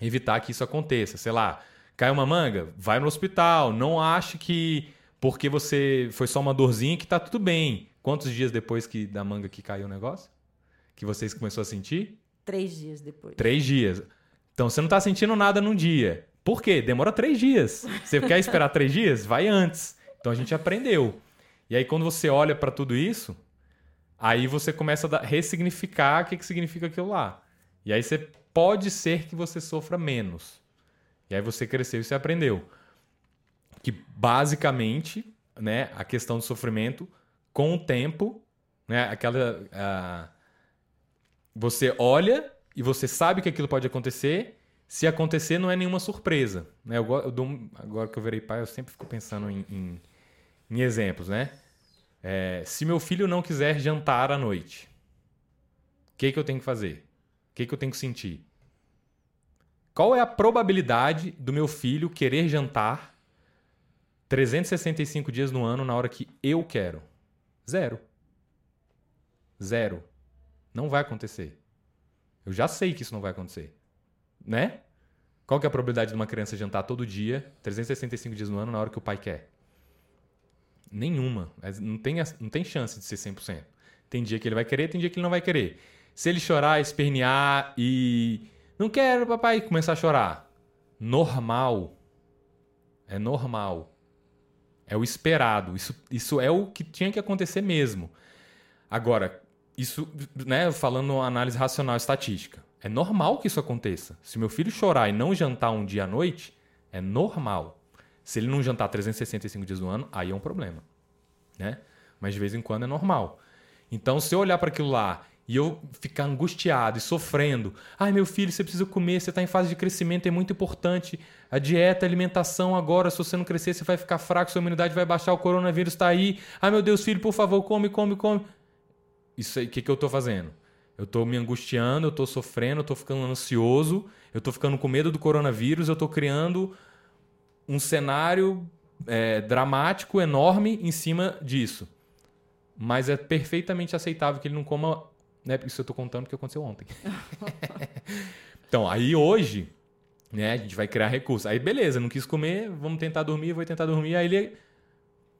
evitar que isso aconteça. Sei lá, cai uma manga, vai no hospital, não ache que porque você foi só uma dorzinha que tá tudo bem. Quantos dias depois que da manga que caiu o negócio? Que vocês começou a sentir? Três dias depois. Três dias. Então você não tá sentindo nada num dia. Por quê? Demora três dias. Você quer esperar três dias? Vai antes. Então a gente aprendeu. E aí, quando você olha para tudo isso, aí você começa a ressignificar o que, que significa aquilo lá. E aí você pode ser que você sofra menos. E aí você cresceu e você aprendeu. Que basicamente, né, a questão do sofrimento, com o tempo, né, aquela. Uh, você olha e você sabe que aquilo pode acontecer se acontecer, não é nenhuma surpresa. Né? Eu, eu dou, agora que eu virei pai, eu sempre fico pensando em, em, em exemplos. Né? É, se meu filho não quiser jantar à noite, o que, que eu tenho que fazer? O que, que eu tenho que sentir? Qual é a probabilidade do meu filho querer jantar 365 dias no ano na hora que eu quero? Zero. Zero. Não vai acontecer. Eu já sei que isso não vai acontecer né? Qual que é a probabilidade de uma criança jantar todo dia, 365 dias no ano, na hora que o pai quer? Nenhuma. Não tem, não tem chance de ser 100%. Tem dia que ele vai querer, tem dia que ele não vai querer. Se ele chorar, espernear e. Não quero, papai, começar a chorar. Normal. É normal. É o esperado. Isso, isso é o que tinha que acontecer mesmo. Agora, isso, né, falando análise racional estatística. É normal que isso aconteça. Se meu filho chorar e não jantar um dia à noite, é normal. Se ele não jantar 365 dias no ano, aí é um problema. Né? Mas de vez em quando é normal. Então, se eu olhar para aquilo lá e eu ficar angustiado e sofrendo, ai meu filho, você precisa comer, você está em fase de crescimento, é muito importante. A dieta, a alimentação agora, se você não crescer, você vai ficar fraco, sua imunidade vai baixar, o coronavírus está aí. Ai meu Deus, filho, por favor, come, come, come. Isso aí, o que, que eu estou fazendo? Eu tô me angustiando, eu tô sofrendo, eu tô ficando ansioso, eu tô ficando com medo do coronavírus, eu tô criando um cenário é, dramático, enorme em cima disso. Mas é perfeitamente aceitável que ele não coma. Né? Isso eu tô contando porque aconteceu ontem. então, aí hoje, né, a gente vai criar recurso. Aí, beleza, não quis comer, vamos tentar dormir, vou tentar dormir. Aí ele.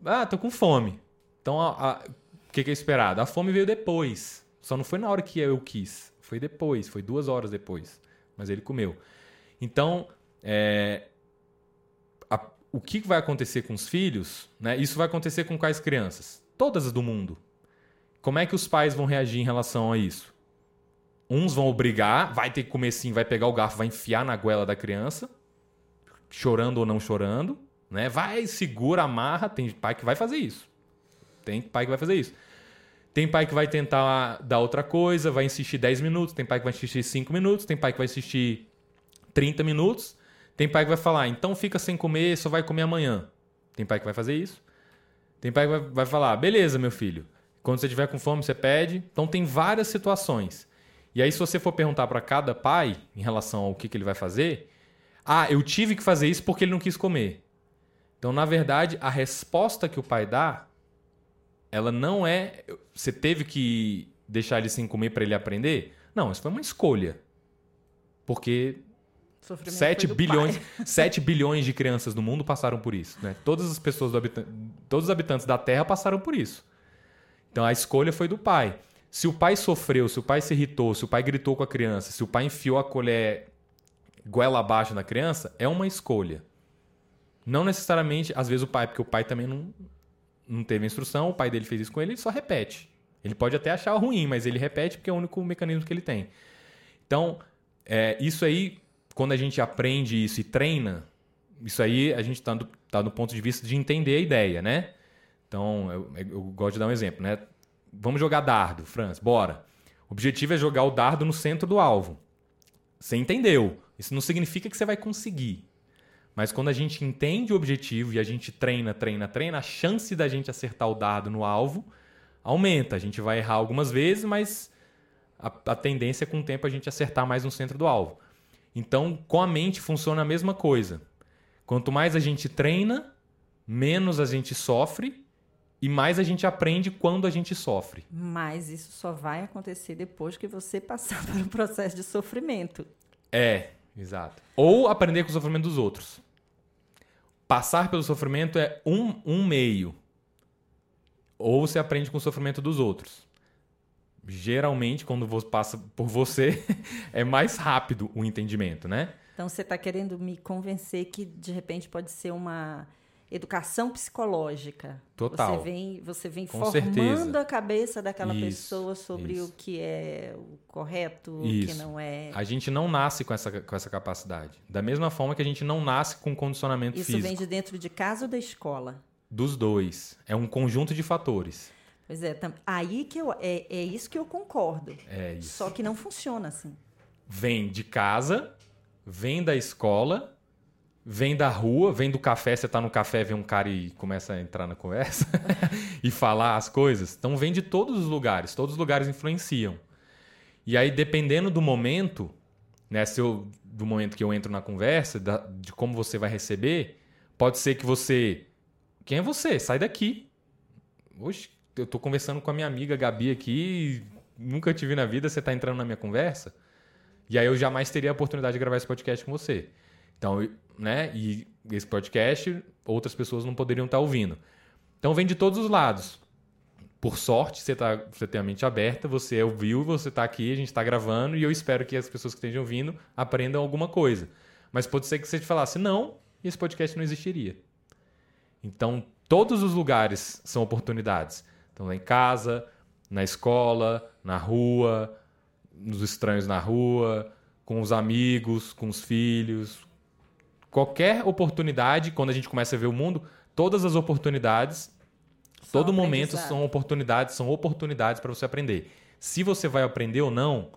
Ah, tô com fome. Então, o que, que é esperado? A fome veio depois. Só não foi na hora que eu quis. Foi depois, foi duas horas depois. Mas ele comeu. Então, é, a, o que vai acontecer com os filhos? Né? Isso vai acontecer com quais crianças? Todas as do mundo. Como é que os pais vão reagir em relação a isso? Uns vão obrigar, vai ter que comer sim, vai pegar o garfo, vai enfiar na goela da criança, chorando ou não chorando, né? Vai, segura, amarra. Tem pai que vai fazer isso. Tem pai que vai fazer isso. Tem pai que vai tentar dar outra coisa, vai insistir 10 minutos, tem pai que vai insistir 5 minutos, tem pai que vai insistir 30 minutos, tem pai que vai falar, então fica sem comer, só vai comer amanhã. Tem pai que vai fazer isso. Tem pai que vai, vai falar, beleza, meu filho, quando você tiver com fome, você pede. Então tem várias situações. E aí, se você for perguntar para cada pai em relação ao que, que ele vai fazer, ah, eu tive que fazer isso porque ele não quis comer. Então, na verdade, a resposta que o pai dá, ela não é. Você teve que deixar ele sem comer para ele aprender? Não, isso foi uma escolha. Porque 7 bilhões, 7 bilhões de crianças no mundo passaram por isso. Né? Todas as pessoas do habitante, todos os habitantes da Terra passaram por isso. Então a escolha foi do pai. Se o pai sofreu, se o pai se irritou, se o pai gritou com a criança, se o pai enfiou a colher goela abaixo na criança, é uma escolha. Não necessariamente, às vezes o pai, porque o pai também não, não teve instrução, o pai dele fez isso com ele, ele só repete. Ele pode até achar ruim, mas ele repete porque é o único mecanismo que ele tem. Então, é, isso aí quando a gente aprende isso e treina, isso aí a gente está tá no ponto de vista de entender a ideia, né? Então, eu, eu, gosto de dar um exemplo, né? Vamos jogar dardo, Franz, bora. O objetivo é jogar o dardo no centro do alvo. Você entendeu. Isso não significa que você vai conseguir. Mas quando a gente entende o objetivo e a gente treina, treina, treina, a chance da gente acertar o dardo no alvo aumenta. A gente vai errar algumas vezes, mas a, a tendência é com o tempo a gente acertar mais no centro do alvo. Então, com a mente funciona a mesma coisa. Quanto mais a gente treina, menos a gente sofre e mais a gente aprende quando a gente sofre. Mas isso só vai acontecer depois que você passar por um processo de sofrimento. É, exato. Ou aprender com o sofrimento dos outros. Passar pelo sofrimento é um, um meio. Ou você aprende com o sofrimento dos outros geralmente, quando passa por você, é mais rápido o entendimento, né? Então, você está querendo me convencer que, de repente, pode ser uma educação psicológica. Total. Você vem, você vem formando certeza. a cabeça daquela isso, pessoa sobre isso. o que é o correto, isso. o que não é. A gente não nasce com essa, com essa capacidade. Da mesma forma que a gente não nasce com condicionamento isso físico. Isso vem de dentro de casa ou da escola? Dos dois. É um conjunto de fatores. Pois é, aí que eu, é, é isso que eu concordo. É isso. Só que não funciona assim. Vem de casa, vem da escola, vem da rua, vem do café, você tá no café, vê um cara e começa a entrar na conversa e falar as coisas. Então vem de todos os lugares, todos os lugares influenciam. E aí, dependendo do momento, né, se eu, do momento que eu entro na conversa, da, de como você vai receber, pode ser que você. Quem é você? Sai daqui. Oxe, eu tô conversando com a minha amiga Gabi aqui, nunca te vi na vida, você tá entrando na minha conversa. E aí eu jamais teria a oportunidade de gravar esse podcast com você. Então, né? E esse podcast, outras pessoas não poderiam estar tá ouvindo. Então vem de todos os lados. Por sorte, você, tá, você tem a mente aberta, você ouviu, você está aqui, a gente está gravando, e eu espero que as pessoas que estejam ouvindo aprendam alguma coisa. Mas pode ser que você te falasse, não, esse podcast não existiria. Então, todos os lugares são oportunidades. Então, em casa, na escola, na rua, nos estranhos na rua, com os amigos, com os filhos. Qualquer oportunidade, quando a gente começa a ver o mundo, todas as oportunidades, Só todo momento são oportunidades, são oportunidades para você aprender. Se você vai aprender ou não,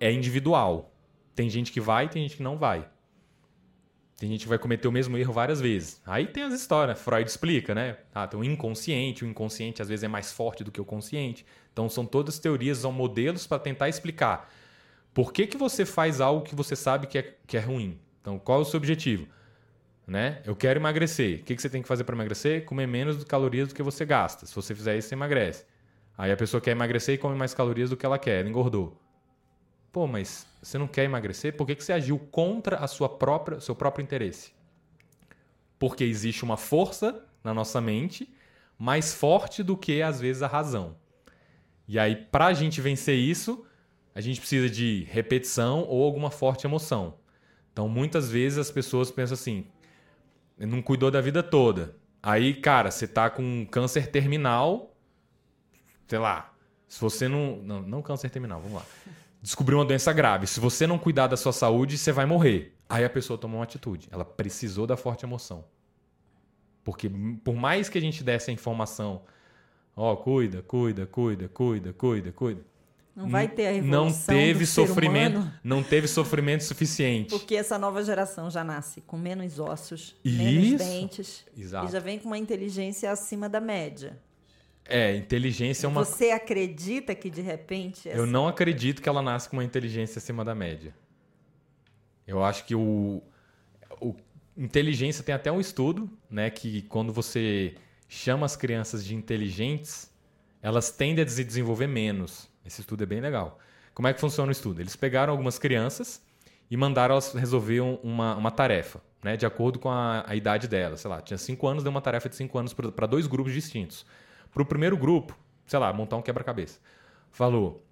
é individual. Tem gente que vai, tem gente que não vai. Tem gente que vai cometer o mesmo erro várias vezes. Aí tem as histórias, Freud explica, né? Ah, tem o inconsciente, o inconsciente às vezes é mais forte do que o consciente. Então são todas teorias, são modelos para tentar explicar por que, que você faz algo que você sabe que é, que é ruim. Então qual é o seu objetivo? Né? Eu quero emagrecer. O que, que você tem que fazer para emagrecer? Comer menos calorias do que você gasta. Se você fizer isso, você emagrece. Aí a pessoa quer emagrecer e come mais calorias do que ela quer, ela engordou. Pô, mas você não quer emagrecer? Por que, que você agiu contra a sua própria, seu próprio interesse? Porque existe uma força na nossa mente mais forte do que, às vezes, a razão. E aí, para a gente vencer isso, a gente precisa de repetição ou alguma forte emoção. Então, muitas vezes as pessoas pensam assim: não cuidou da vida toda. Aí, cara, você tá com câncer terminal, sei lá, se você não. Não, não câncer terminal, vamos lá descobriu uma doença grave. Se você não cuidar da sua saúde, você vai morrer. Aí a pessoa tomou uma atitude. Ela precisou da forte emoção. Porque por mais que a gente desse a informação, ó, oh, cuida, cuida, cuida, cuida, cuida, cuida. Não vai ter a revolução Não teve sofrimento, humano, não teve sofrimento suficiente. Porque essa nova geração já nasce com menos ossos, Isso. menos dentes Exato. e já vem com uma inteligência acima da média. É, inteligência é uma. Você acredita que de repente. Essa... Eu não acredito que ela nasce com uma inteligência acima da média. Eu acho que o, o. Inteligência tem até um estudo, né? Que quando você chama as crianças de inteligentes, elas tendem a se desenvolver menos. Esse estudo é bem legal. Como é que funciona o estudo? Eles pegaram algumas crianças e mandaram elas resolver uma, uma tarefa, né? De acordo com a, a idade delas. Sei lá, tinha 5 anos, deu uma tarefa de 5 anos para dois grupos distintos. Para o primeiro grupo, sei lá, montar um quebra-cabeça. Falou: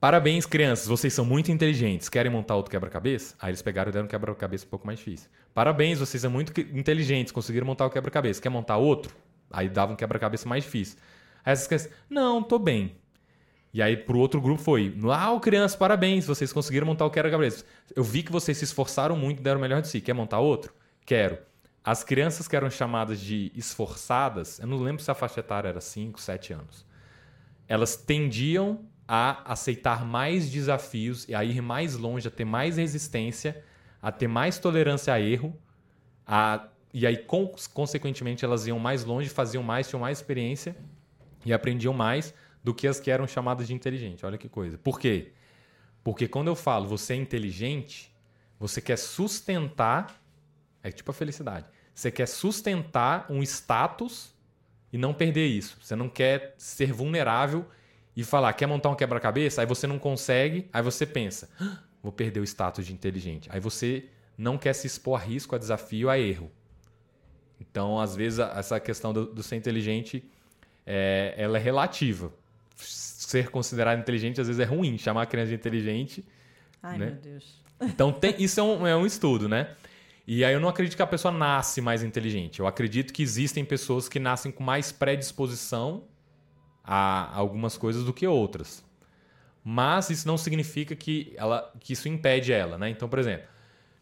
Parabéns, crianças, vocês são muito inteligentes. Querem montar outro quebra-cabeça? Aí eles pegaram e deram um quebra-cabeça um pouco mais difícil. Parabéns, vocês são muito inteligentes, conseguiram montar o quebra-cabeça. Quer montar outro? Aí dava um quebra-cabeça mais difícil. Aí essas crianças, não, tô bem. E aí pro outro grupo foi, ah, crianças, parabéns, vocês conseguiram montar o quebra-cabeça. Eu vi que vocês se esforçaram muito e deram o melhor de si. Quer montar outro? Quero. As crianças que eram chamadas de esforçadas, eu não lembro se a faixa etária era 5, 7 anos, elas tendiam a aceitar mais desafios e a ir mais longe, a ter mais resistência, a ter mais tolerância a erro, a, e aí, consequentemente, elas iam mais longe, faziam mais, tinham mais experiência e aprendiam mais do que as que eram chamadas de inteligente. Olha que coisa. Por quê? Porque quando eu falo você é inteligente, você quer sustentar, é tipo a felicidade. Você quer sustentar um status e não perder isso. Você não quer ser vulnerável e falar, quer montar um quebra-cabeça? Aí você não consegue, aí você pensa, ah, vou perder o status de inteligente. Aí você não quer se expor a risco, a desafio, a erro. Então, às vezes, essa questão do, do ser inteligente é, ela é relativa. Ser considerado inteligente às vezes é ruim. Chamar a criança de inteligente. Ai, né? meu Deus. Então, tem, isso é um, é um estudo, né? E aí eu não acredito que a pessoa nasce mais inteligente. Eu acredito que existem pessoas que nascem com mais predisposição a algumas coisas do que outras. Mas isso não significa que, ela, que isso impede ela, né? Então, por exemplo,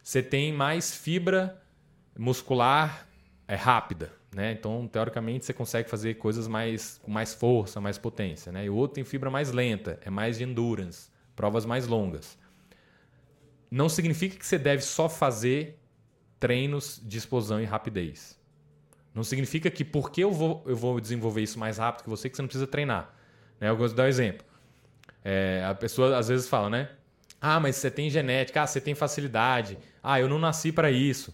você tem mais fibra muscular é, rápida, né? Então, teoricamente, você consegue fazer coisas mais, com mais força, mais potência, né? E o outro tem fibra mais lenta, é mais de endurance, provas mais longas. Não significa que você deve só fazer treinos de explosão e rapidez. Não significa que porque eu vou, eu vou desenvolver isso mais rápido que você, que você não precisa treinar. Né? Eu gosto de dar um exemplo. É, a pessoa às vezes fala, né? Ah, mas você tem genética, ah, você tem facilidade. Ah, eu não nasci para isso.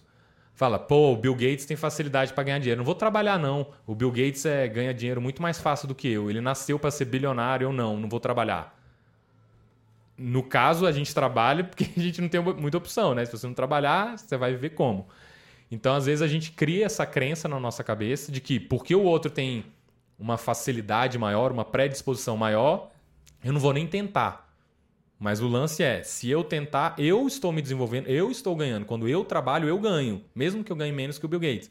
Fala, pô, o Bill Gates tem facilidade para ganhar dinheiro. Não vou trabalhar, não. O Bill Gates é, ganha dinheiro muito mais fácil do que eu. Ele nasceu para ser bilionário, eu não, não vou trabalhar. No caso, a gente trabalha porque a gente não tem muita opção, né? Se você não trabalhar, você vai viver como? Então, às vezes, a gente cria essa crença na nossa cabeça de que porque o outro tem uma facilidade maior, uma predisposição maior, eu não vou nem tentar. Mas o lance é, se eu tentar, eu estou me desenvolvendo, eu estou ganhando. Quando eu trabalho, eu ganho, mesmo que eu ganhe menos que o Bill Gates.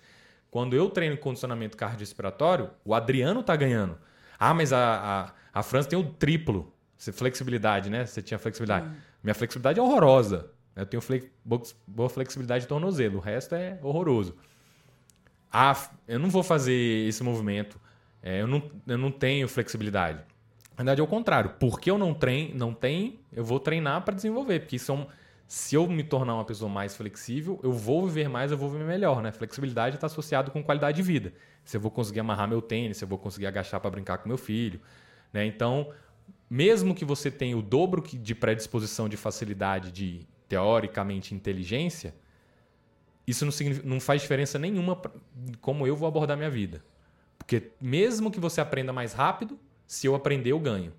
Quando eu treino condicionamento cardiorrespiratório, o Adriano está ganhando. Ah, mas a, a, a França tem o triplo flexibilidade, né? Você tinha flexibilidade. Hum. Minha flexibilidade é horrorosa. Eu tenho boa flexibilidade de tornozelo, o resto é horroroso. Ah, eu não vou fazer esse movimento. É, eu, não, eu não tenho flexibilidade. Na verdade, é o contrário. Porque eu não treino, não tenho, eu vou treinar para desenvolver. Porque são, Se eu me tornar uma pessoa mais flexível, eu vou viver mais, eu vou viver melhor, né? Flexibilidade está associado com qualidade de vida. Se eu vou conseguir amarrar meu tênis, se eu vou conseguir agachar para brincar com meu filho, né? Então, mesmo que você tenha o dobro de predisposição de facilidade de teoricamente inteligência, isso não, não faz diferença nenhuma como eu vou abordar minha vida. Porque mesmo que você aprenda mais rápido, se eu aprender, eu ganho.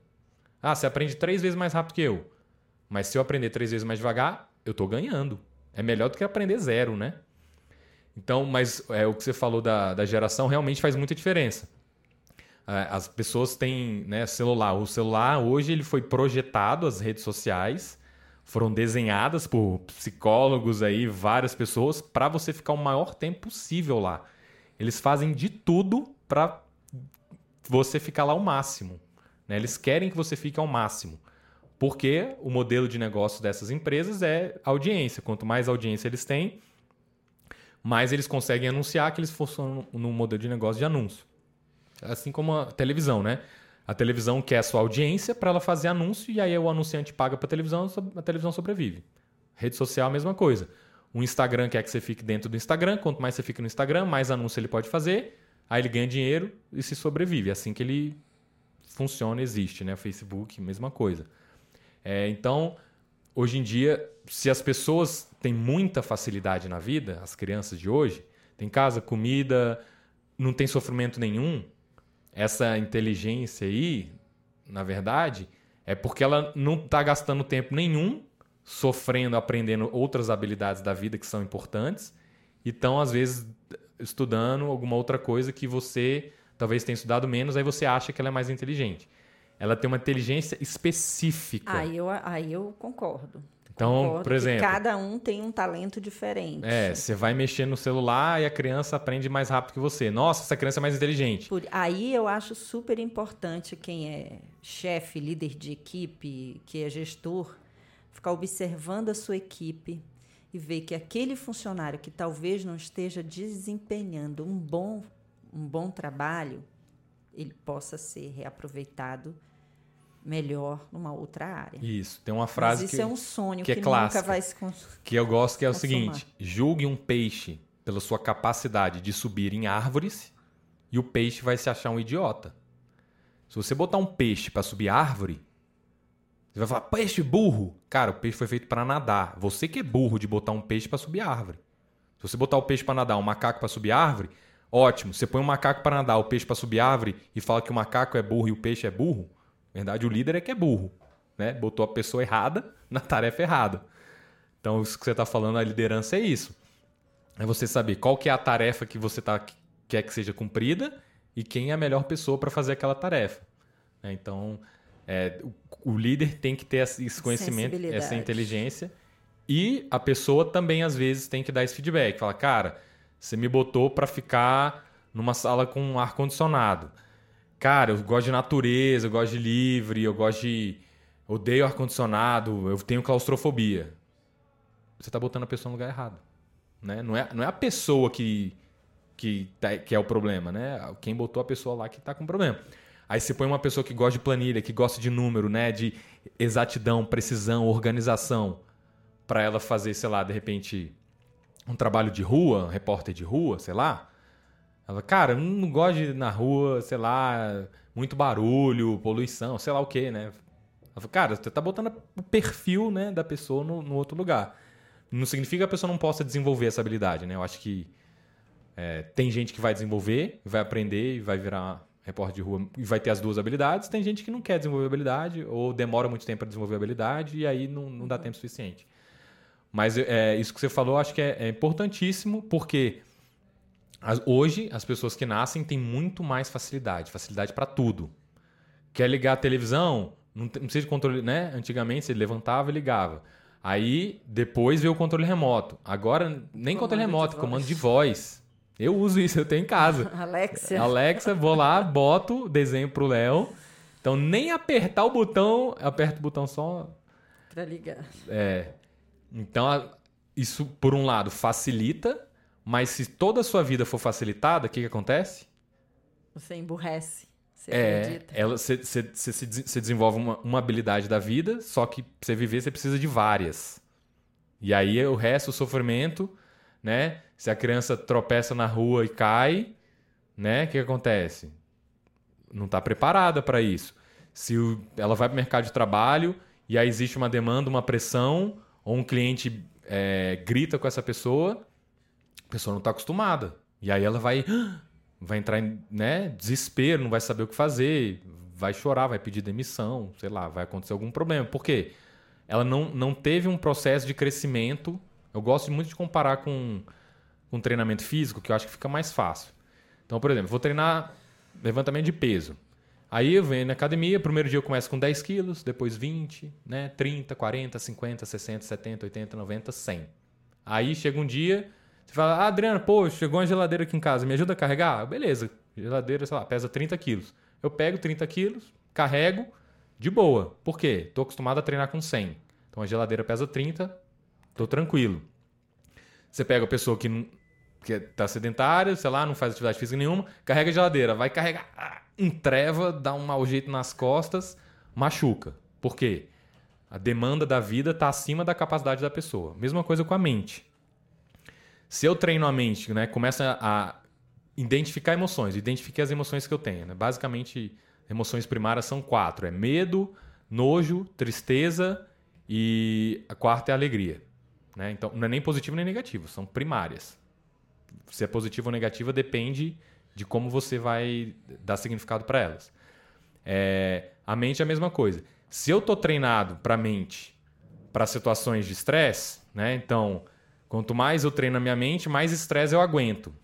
Ah, você aprende três vezes mais rápido que eu. Mas se eu aprender três vezes mais devagar, eu estou ganhando. É melhor do que aprender zero, né? Então, mas é, o que você falou da, da geração realmente faz muita diferença. É, as pessoas têm né, celular. O celular hoje ele foi projetado, as redes sociais foram desenhadas por psicólogos aí, várias pessoas, para você ficar o maior tempo possível lá. Eles fazem de tudo para você ficar lá ao máximo. Né? Eles querem que você fique ao máximo. Porque o modelo de negócio dessas empresas é audiência. Quanto mais audiência eles têm, mais eles conseguem anunciar que eles funcionam no modelo de negócio de anúncio. Assim como a televisão, né? A televisão quer a sua audiência para ela fazer anúncio e aí o anunciante paga para a televisão, a televisão sobrevive. Rede social a mesma coisa. O Instagram quer que você fique dentro do Instagram, quanto mais você fica no Instagram, mais anúncio ele pode fazer, aí ele ganha dinheiro e se sobrevive. É assim que ele funciona, existe, né? Facebook, mesma coisa. É, então, hoje em dia, se as pessoas têm muita facilidade na vida, as crianças de hoje, tem casa, comida, não tem sofrimento nenhum, essa inteligência aí, na verdade, é porque ela não está gastando tempo nenhum sofrendo, aprendendo outras habilidades da vida que são importantes, e estão, às vezes, estudando alguma outra coisa que você talvez tenha estudado menos, aí você acha que ela é mais inteligente. Ela tem uma inteligência específica. Aí eu, aí eu concordo. Então, concordo por exemplo. Cada um tem um talento diferente. É, você vai mexer no celular e a criança aprende mais rápido que você. Nossa, essa criança é mais inteligente. Por, aí eu acho super importante quem é chefe, líder de equipe, que é gestor, ficar observando a sua equipe e ver que aquele funcionário que talvez não esteja desempenhando um bom, um bom trabalho, ele possa ser reaproveitado melhor numa outra área. Isso, tem uma frase Mas isso que é um sonho que, que é clássica, nunca vai se que eu gosto que é o consumar. seguinte: julgue um peixe pela sua capacidade de subir em árvores e o peixe vai se achar um idiota. Se você botar um peixe para subir árvore, você vai falar peixe burro. Cara, o peixe foi feito para nadar. Você que é burro de botar um peixe para subir árvore. Se você botar o peixe para nadar, um macaco para subir árvore, ótimo. Você põe um macaco para nadar, o peixe para subir árvore e fala que o macaco é burro e o peixe é burro. Na verdade, o líder é que é burro, né? Botou a pessoa errada na tarefa errada. Então, isso que você está falando, a liderança é isso. É você saber qual que é a tarefa que você tá, quer que seja cumprida e quem é a melhor pessoa para fazer aquela tarefa. né? Então, é, o, o líder tem que ter esse conhecimento, essa inteligência. E a pessoa também, às vezes, tem que dar esse feedback. Fala, cara, você me botou para ficar numa sala com ar-condicionado. Cara, eu gosto de natureza, eu gosto de livre, eu gosto de. Odeio ar-condicionado, eu tenho claustrofobia. Você tá botando a pessoa no lugar errado. Né? Não, é, não é a pessoa que, que, tá- que é o problema, né? Quem botou a pessoa lá que tá com problema. Aí você põe uma pessoa que gosta de planilha, que gosta de número, né? De exatidão, precisão, organização, para ela fazer, sei lá, de repente, um trabalho de rua, um repórter de rua, sei lá. Ela, cara, não gosto de ir na rua, sei lá, muito barulho, poluição, sei lá o quê, né? Ela cara, você tá botando o perfil né, da pessoa no, no outro lugar. Não significa que a pessoa não possa desenvolver essa habilidade, né? Eu acho que é, tem gente que vai desenvolver, vai aprender e vai virar repórter de rua e vai ter as duas habilidades. Tem gente que não quer desenvolver habilidade ou demora muito tempo para desenvolver habilidade e aí não, não dá tempo suficiente. Mas é, isso que você falou, acho que é, é importantíssimo porque as- hoje as pessoas que nascem têm muito mais facilidade, facilidade para tudo. Quer ligar a televisão? Não, não precisa de controle, né? Antigamente você levantava e ligava. Aí depois veio o controle remoto. Agora nem Comando controle remoto, comando de voz. Eu uso isso, eu tenho em casa. Alexia, Alexa, vou lá, boto desenho pro Léo. Então nem apertar o botão, aperto o botão só para ligar. é. Então, isso, por um lado, facilita, mas se toda a sua vida for facilitada, o que, que acontece? Você emburrece. Você É, acredita? ela, você, você, você, você desenvolve uma, uma habilidade da vida, só que pra você viver você precisa de várias. E aí o resto, o sofrimento, né? Se a criança tropeça na rua e cai, né? O que acontece? Não está preparada para isso. Se o, ela vai para o mercado de trabalho e aí existe uma demanda, uma pressão, ou um cliente é, grita com essa pessoa, a pessoa não está acostumada. E aí ela vai, vai entrar em né, desespero, não vai saber o que fazer, vai chorar, vai pedir demissão, sei lá, vai acontecer algum problema. Por quê? Ela não, não teve um processo de crescimento. Eu gosto muito de comparar com, com treinamento físico, que eu acho que fica mais fácil. Então, por exemplo, vou treinar levantamento de peso. Aí eu venho na academia, primeiro dia eu começo com 10 quilos, depois 20, né, 30, 40, 50, 60, 70, 80, 90, 100. Aí chega um dia, você fala, ah, Adriano, pô, chegou uma geladeira aqui em casa, me ajuda a carregar? Beleza, geladeira, sei lá, pesa 30 quilos. Eu pego 30 quilos, carrego de boa. Por quê? Estou acostumado a treinar com 100. Então a geladeira pesa 30, estou tranquilo. Você pega a pessoa que que está sedentária, sei lá, não faz atividade física nenhuma, carrega a geladeira, vai carregar, ah, entreva, dá um mau jeito nas costas, machuca. Por quê? A demanda da vida está acima da capacidade da pessoa. Mesma coisa com a mente. Se eu treino a mente, né, começa a identificar emoções, identifiquei as emoções que eu tenho. Né? Basicamente, emoções primárias são quatro: é medo, nojo, tristeza e a quarta é a alegria. Né? Então, não é nem positivo nem negativo, são primárias. Se é positivo ou negativa depende de como você vai dar significado para elas. É, a mente é a mesma coisa. Se eu estou treinado para mente para situações de estresse, né? Então, quanto mais eu treino a minha mente, mais estresse eu aguento.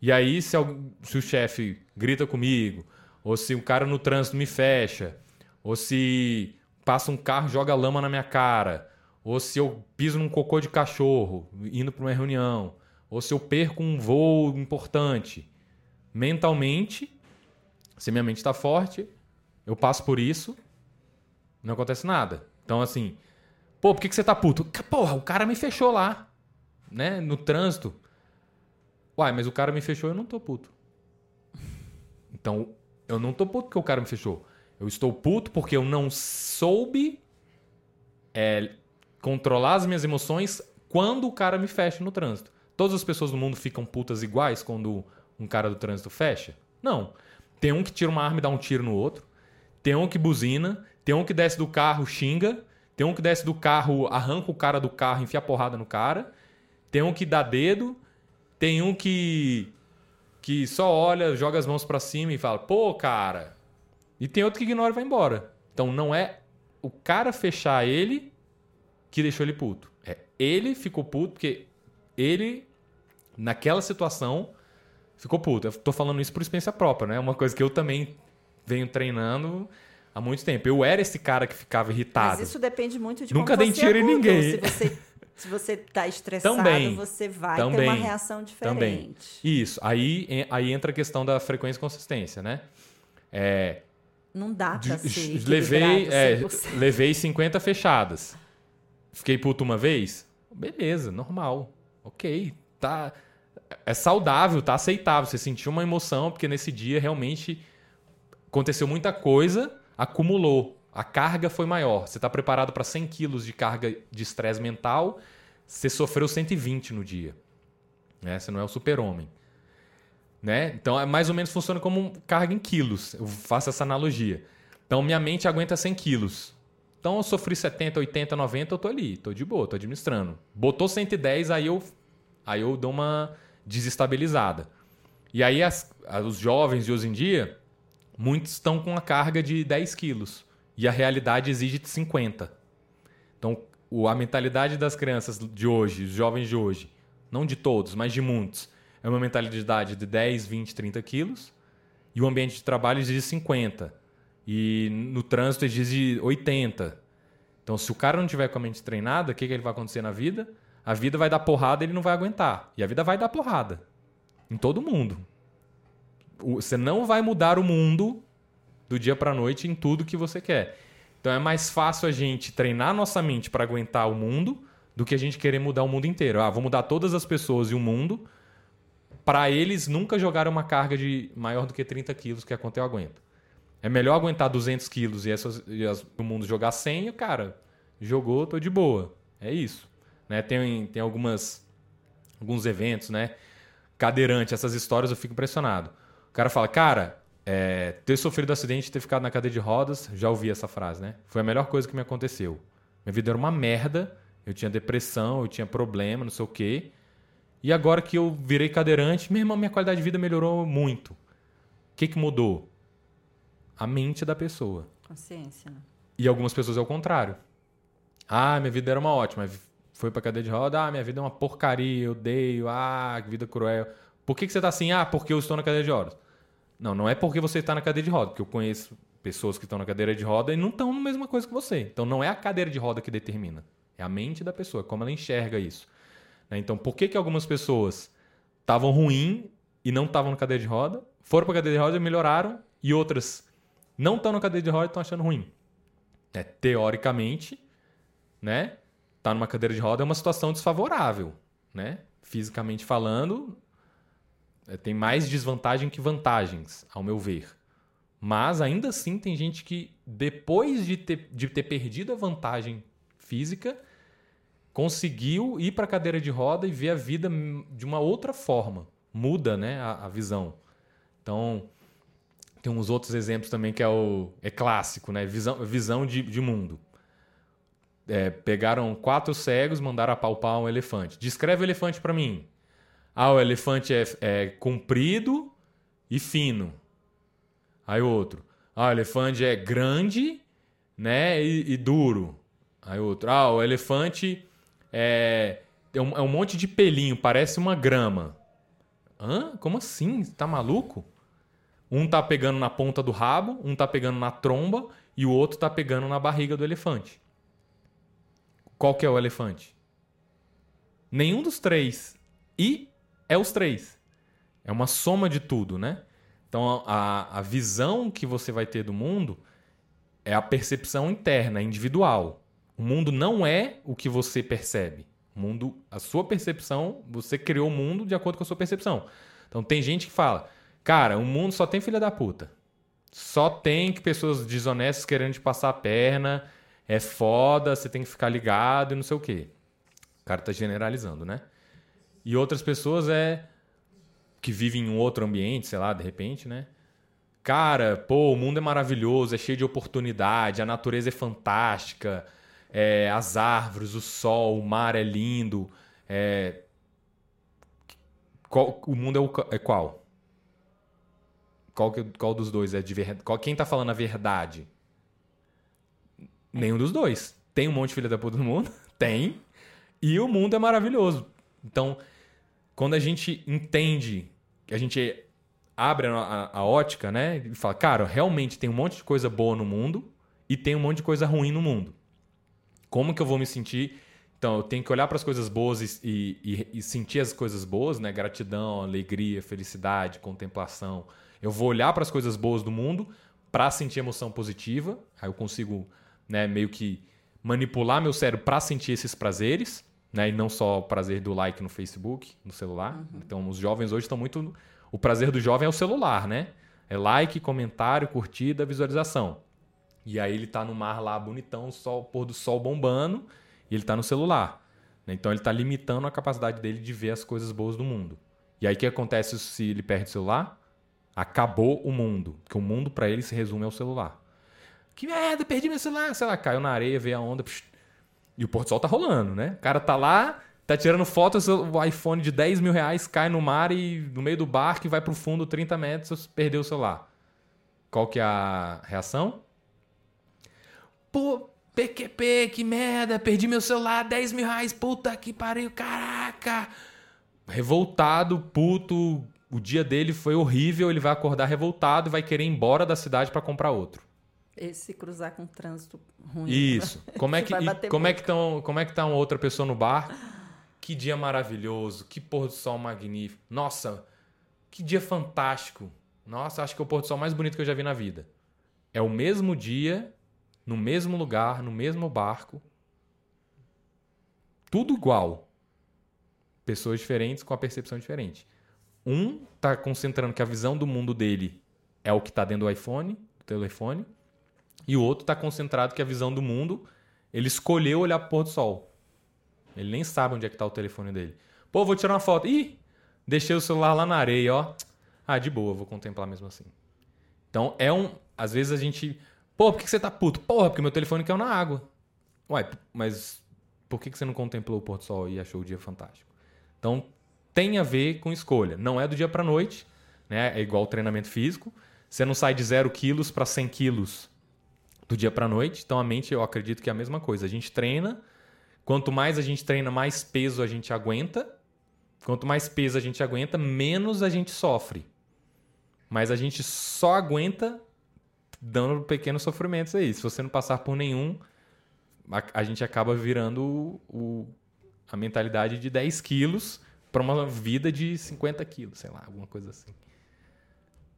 E aí, se, se o chefe grita comigo, ou se o cara no trânsito me fecha, ou se passa um carro joga lama na minha cara, ou se eu piso num cocô de cachorro indo para uma reunião, ou se eu perco um voo importante, mentalmente, se minha mente está forte, eu passo por isso, não acontece nada. Então, assim, pô, por que, que você tá puto? Porra, o cara me fechou lá, né, no trânsito. Uai, mas o cara me fechou, eu não tô puto. Então, eu não tô puto porque o cara me fechou. Eu estou puto porque eu não soube é, controlar as minhas emoções quando o cara me fecha no trânsito. Todas as pessoas do mundo ficam putas iguais quando um cara do trânsito fecha? Não. Tem um que tira uma arma e dá um tiro no outro. Tem um que buzina. Tem um que desce do carro, xinga. Tem um que desce do carro, arranca o cara do carro, enfia porrada no cara. Tem um que dá dedo. Tem um que que só olha, joga as mãos para cima e fala: "Pô, cara". E tem outro que ignora e vai embora. Então não é o cara fechar ele que deixou ele puto. É ele ficou puto porque ele naquela situação, ficou puto. Eu tô falando isso por experiência própria, né? Uma coisa que eu também venho treinando há muito tempo. Eu era esse cara que ficava irritado. Mas isso depende muito de Nunca como dei tiro em ninguém. Se você, se você tá estressado, também, você vai também, ter uma reação diferente. Também. Isso. Aí, aí entra a questão da frequência e consistência, né? É, Não dá pra ser levei, é, levei 50 fechadas. Fiquei puto uma vez? Beleza, normal. Ok, tá é saudável, tá aceitável. Você sentiu uma emoção, porque nesse dia realmente aconteceu muita coisa, acumulou. A carga foi maior. Você está preparado para 100 quilos de carga de estresse mental, você sofreu 120 no dia. Né? Você não é o super-homem. Né? Então, é mais ou menos funciona como carga em quilos. Eu faço essa analogia. Então, minha mente aguenta 100 quilos. Então, eu sofri 70, 80, 90, eu tô ali, tô de boa, tô administrando. Botou 110, aí eu, aí eu dou uma desestabilizada. E aí as, os jovens de hoje em dia, muitos estão com a carga de 10 quilos. E a realidade exige de 50. Então, a mentalidade das crianças de hoje, os jovens de hoje, não de todos, mas de muitos, é uma mentalidade de 10, 20, 30 quilos. E o ambiente de trabalho exige 50. E no trânsito exige 80. Então, se o cara não tiver com a mente treinada, o que, que ele vai acontecer na vida? A vida vai dar porrada ele não vai aguentar. E a vida vai dar porrada. Em todo mundo. Você não vai mudar o mundo do dia para noite em tudo que você quer. Então é mais fácil a gente treinar nossa mente para aguentar o mundo do que a gente querer mudar o mundo inteiro. Ah, vou mudar todas as pessoas e o mundo para eles nunca jogarem uma carga de maior do que 30 quilos que a conta eu aguento. É melhor aguentar 200 quilos e, essas, e as, o mundo jogar 100 e o cara jogou, tô de boa. É isso. né? Tem, tem algumas alguns eventos, né? Cadeirante, essas histórias eu fico impressionado. O cara fala, cara, é, ter sofrido acidente e ter ficado na cadeira de rodas, já ouvi essa frase, né? Foi a melhor coisa que me aconteceu. Minha vida era uma merda, eu tinha depressão, eu tinha problema, não sei o quê. E agora que eu virei cadeirante, minha, minha qualidade de vida melhorou muito. O que, que mudou? A mente da pessoa. Consciência. Né? E algumas pessoas é o contrário. Ah, minha vida era uma ótima. Foi pra cadeira de roda. Ah, minha vida é uma porcaria, eu odeio. Ah, que vida cruel. Por que, que você tá assim? Ah, porque eu estou na cadeira de rodas. Não, não é porque você está na cadeira de roda, porque eu conheço pessoas que estão na cadeira de roda e não estão na mesma coisa que você. Então não é a cadeira de roda que determina. É a mente da pessoa, como ela enxerga isso. Né? Então, por que, que algumas pessoas estavam ruim e não estavam na cadeira de roda, foram para cadeira de roda e melhoraram, e outras não estão na cadeira de roda e estão achando ruim? É, teoricamente, né? Tá numa cadeira de roda é uma situação desfavorável, né? Fisicamente falando, é, tem mais desvantagem que vantagens, ao meu ver. Mas ainda assim tem gente que, depois de ter, de ter perdido a vantagem física, conseguiu ir para a cadeira de roda e ver a vida de uma outra forma. Muda né, a, a, visão. Então, tem uns outros exemplos também que é, o, é clássico, né? Visão, visão de, de mundo. É, pegaram quatro cegos, mandaram apalpar um elefante. Descreve o elefante para mim. Ah, o elefante é, é comprido e fino. Aí outro. Ah, o elefante é grande, né, e, e duro. Aí outro. Ah, o elefante é, é um, é um monte de pelinho, parece uma grama. Hã? Como assim? Tá maluco? Um tá pegando na ponta do rabo, um tá pegando na tromba e o outro tá pegando na barriga do elefante. Qual que é o elefante? Nenhum dos três. E é os três. É uma soma de tudo, né? Então a, a visão que você vai ter do mundo é a percepção interna, individual. O mundo não é o que você percebe. O mundo, a sua percepção, você criou o mundo de acordo com a sua percepção. Então tem gente que fala, cara, o mundo só tem filha da puta. Só tem que pessoas desonestas querendo te passar a perna, é foda, você tem que ficar ligado e não sei o quê. O cara tá generalizando, né? E outras pessoas é que vivem em um outro ambiente, sei lá, de repente, né? Cara, pô, o mundo é maravilhoso, é cheio de oportunidade, a natureza é fantástica, é, as árvores, o sol, o mar é lindo. É... Qual, o mundo é, o, é qual? Qual, que, qual dos dois é de verdade? Quem tá falando a verdade? Nenhum dos dois. Tem um monte de filha da puta no mundo? Tem. E o mundo é maravilhoso. Então, quando a gente entende, a gente abre a, a, a, ótica, né? E fala, cara, realmente tem um monte de coisa boa no mundo e tem um monte de coisa ruim no mundo. Como que eu vou me sentir? Então, eu tenho que olhar para as coisas boas e, e, e, sentir as coisas boas, né? Gratidão, alegria, felicidade, contemplação. Eu vou olhar para as coisas boas do mundo para sentir emoção positiva. Aí eu consigo, né, meio que manipular meu cérebro para sentir esses prazeres, né? E não só o prazer do like no Facebook, no celular. Uhum. Então, os jovens hoje estão muito. O prazer do jovem é o celular, né? É like, comentário, curtida, visualização. E aí ele tá no mar lá bonitão, sol, pôr do sol bombando, e ele tá no celular. Né? Então ele tá limitando a capacidade dele de ver as coisas boas do mundo. E aí o que acontece se ele perde o celular? Acabou o mundo. Porque o mundo para ele se resume ao celular. Que merda, perdi meu celular. Sei lá, caiu na areia, veio a onda. Psh, e o pôr do sol tá rolando, né? O cara tá lá, tá tirando fotos, o iPhone de 10 mil reais cai no mar e no meio do barco e vai pro fundo 30 metros, perdeu o celular. Qual que é a reação? Pô, PQP, que merda, perdi meu celular, 10 mil reais, puta que pariu, caraca. Revoltado, puto, o dia dele foi horrível, ele vai acordar revoltado e vai querer ir embora da cidade para comprar outro. Esse cruzar com trânsito ruim. Isso. Como é que, e, como, é que tão, como é que tá uma outra pessoa no bar? Que dia maravilhoso, que pôr do sol magnífico. Nossa, que dia fantástico. Nossa, acho que é o pôr do sol mais bonito que eu já vi na vida. É o mesmo dia no mesmo lugar, no mesmo barco. Tudo igual. Pessoas diferentes com a percepção diferente. Um está concentrando que a visão do mundo dele é o que está dentro do iPhone, do telefone, e o outro está concentrado que a visão do mundo ele escolheu olhar para o pôr do sol. Ele nem sabe onde é que tá o telefone dele. Pô, vou tirar uma foto. Ih, deixei o celular lá na areia, ó. Ah, de boa, vou contemplar mesmo assim. Então, é um. Às vezes a gente. Pô, por que você tá puto? Porra, porque meu telefone caiu na água. Uai, mas por que você não contemplou o pôr do sol e achou o dia fantástico? Então, tem a ver com escolha. Não é do dia para noite, né? É igual treinamento físico. Você não sai de 0 quilos para 100 quilos do dia para noite. Então, a mente, eu acredito que é a mesma coisa. A gente treina. Quanto mais a gente treina, mais peso a gente aguenta. Quanto mais peso a gente aguenta, menos a gente sofre. Mas a gente só aguenta dando pequenos sofrimentos aí. Se você não passar por nenhum, a, a gente acaba virando o, o, a mentalidade de 10 quilos para uma vida de 50 quilos, sei lá, alguma coisa assim.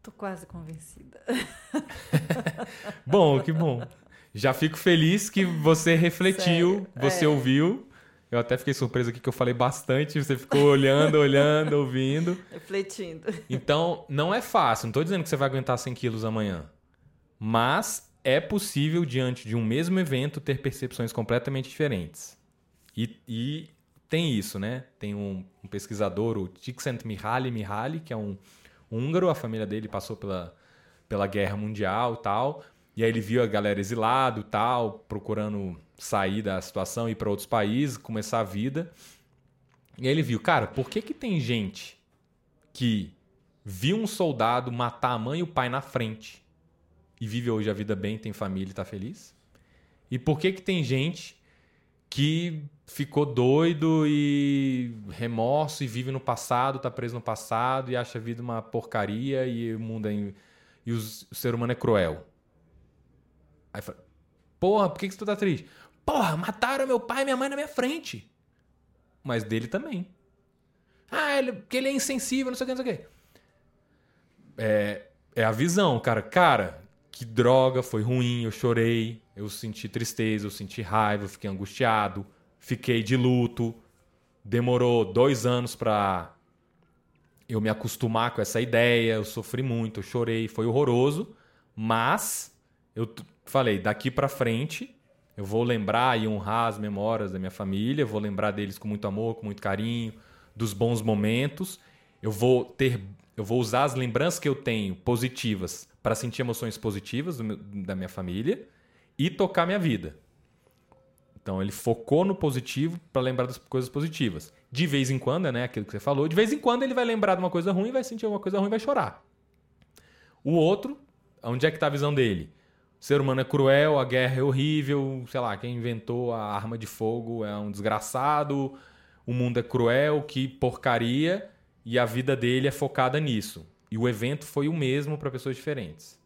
Tô quase convencida. bom, que bom. Já fico feliz que você refletiu, Sério? você é. ouviu. Eu até fiquei surpreso aqui que eu falei bastante, você ficou olhando, olhando, ouvindo. Refletindo. Então, não é fácil. Não estou dizendo que você vai aguentar 100 quilos amanhã. Mas é possível, diante de um mesmo evento, ter percepções completamente diferentes. E, e tem isso, né? Tem um, um pesquisador, o Csikszentmihalyi Mihaly, que é um húngaro, a família dele passou pela, pela guerra mundial e tal. E aí ele viu a galera exilado tal, procurando sair da situação, ir para outros países, começar a vida. E aí ele viu, cara, por que que tem gente que viu um soldado matar a mãe e o pai na frente e vive hoje a vida bem, tem família e está feliz? E por que que tem gente que ficou doido e remorso e vive no passado, está preso no passado e acha a vida uma porcaria e o mundo é... e os... o ser humano é cruel? Aí fala, porra, por que, que você tá triste? Porra, mataram meu pai e minha mãe na minha frente. Mas dele também. Ah, ele, porque ele é insensível, não sei o que, não sei o que. É, é a visão, cara. Cara, que droga, foi ruim, eu chorei, eu senti tristeza, eu senti raiva, eu fiquei angustiado, fiquei de luto. Demorou dois anos pra eu me acostumar com essa ideia, eu sofri muito, eu chorei, foi horroroso, mas eu falei, daqui pra frente eu vou lembrar e honrar as memórias da minha família, vou lembrar deles com muito amor, com muito carinho, dos bons momentos. Eu vou ter, eu vou usar as lembranças que eu tenho positivas para sentir emoções positivas meu, da minha família e tocar minha vida. Então ele focou no positivo para lembrar das coisas positivas. De vez em quando, né, aquilo que você falou, de vez em quando ele vai lembrar de uma coisa ruim, vai sentir uma coisa ruim, vai chorar. O outro, onde é que está a visão dele? O ser humano é cruel, a guerra é horrível, sei lá, quem inventou a arma de fogo é um desgraçado, o mundo é cruel, que porcaria, e a vida dele é focada nisso. E o evento foi o mesmo para pessoas diferentes.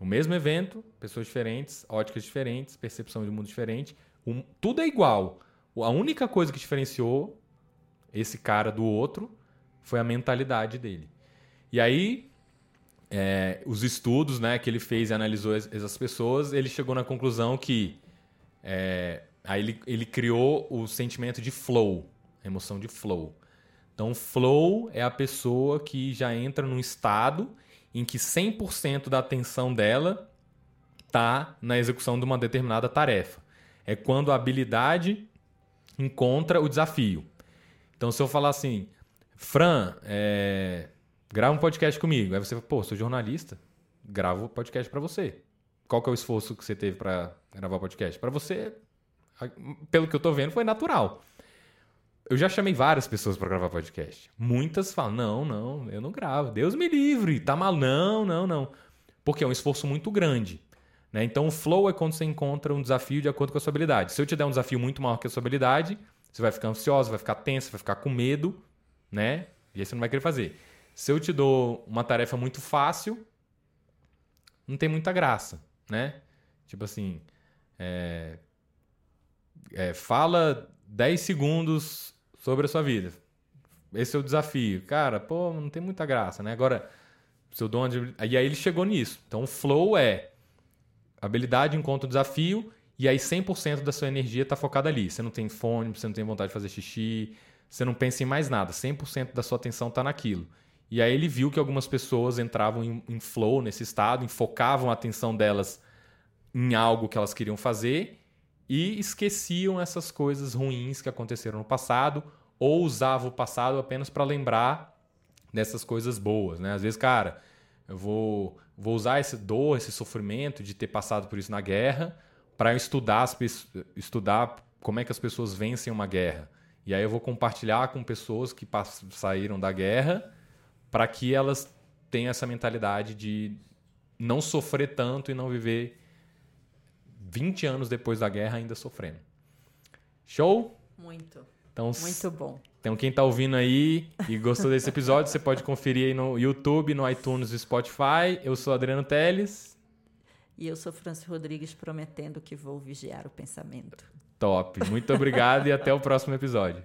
O mesmo evento, pessoas diferentes, óticas diferentes, percepção de mundo diferente. Tudo é igual. A única coisa que diferenciou esse cara do outro foi a mentalidade dele. E aí, é, os estudos né, que ele fez e analisou essas pessoas, ele chegou na conclusão que é, aí ele, ele criou o sentimento de flow, a emoção de flow. Então, flow é a pessoa que já entra num estado em que 100% da atenção dela está na execução de uma determinada tarefa. É quando a habilidade encontra o desafio. Então, se eu falar assim, Fran, é... grava um podcast comigo. Aí você fala, pô, sou jornalista, gravo podcast para você. Qual que é o esforço que você teve para gravar podcast? Para você, pelo que eu tô vendo, foi natural. Eu já chamei várias pessoas para gravar podcast. Muitas falam: não, não, eu não gravo. Deus me livre, tá mal. Não, não, não. Porque é um esforço muito grande. Né? Então, o flow é quando você encontra um desafio de acordo com a sua habilidade. Se eu te der um desafio muito maior que a sua habilidade, você vai ficar ansioso, vai ficar tenso, vai ficar com medo, né? E aí você não vai querer fazer. Se eu te dou uma tarefa muito fácil, não tem muita graça, né? Tipo assim, é... É, fala 10 segundos sobre a sua vida. Esse é o desafio. Cara, pô, não tem muita graça, né? Agora, se eu dou uma... E aí ele chegou nisso. Então, o flow é habilidade encontra o desafio e aí 100% da sua energia está focada ali. Você não tem fome, você não tem vontade de fazer xixi, você não pensa em mais nada. 100% da sua atenção está naquilo. E aí ele viu que algumas pessoas entravam em, em flow, nesse estado, enfocavam a atenção delas em algo que elas queriam fazer e esqueciam essas coisas ruins que aconteceram no passado ou usavam o passado apenas para lembrar dessas coisas boas, né? Às vezes, cara, eu vou, vou usar esse dor, esse sofrimento de ter passado por isso na guerra para estudar, as, estudar como é que as pessoas vencem uma guerra. E aí eu vou compartilhar com pessoas que saíram da guerra para que elas tenham essa mentalidade de não sofrer tanto e não viver 20 anos depois da guerra ainda sofrendo. Show? Muito. Então, Muito bom. Então, quem está ouvindo aí e gostou desse episódio, você pode conferir aí no YouTube, no iTunes e Spotify. Eu sou Adriano Teles. E eu sou Francis Rodrigues, prometendo que vou vigiar o pensamento. Top. Muito obrigado e até o próximo episódio.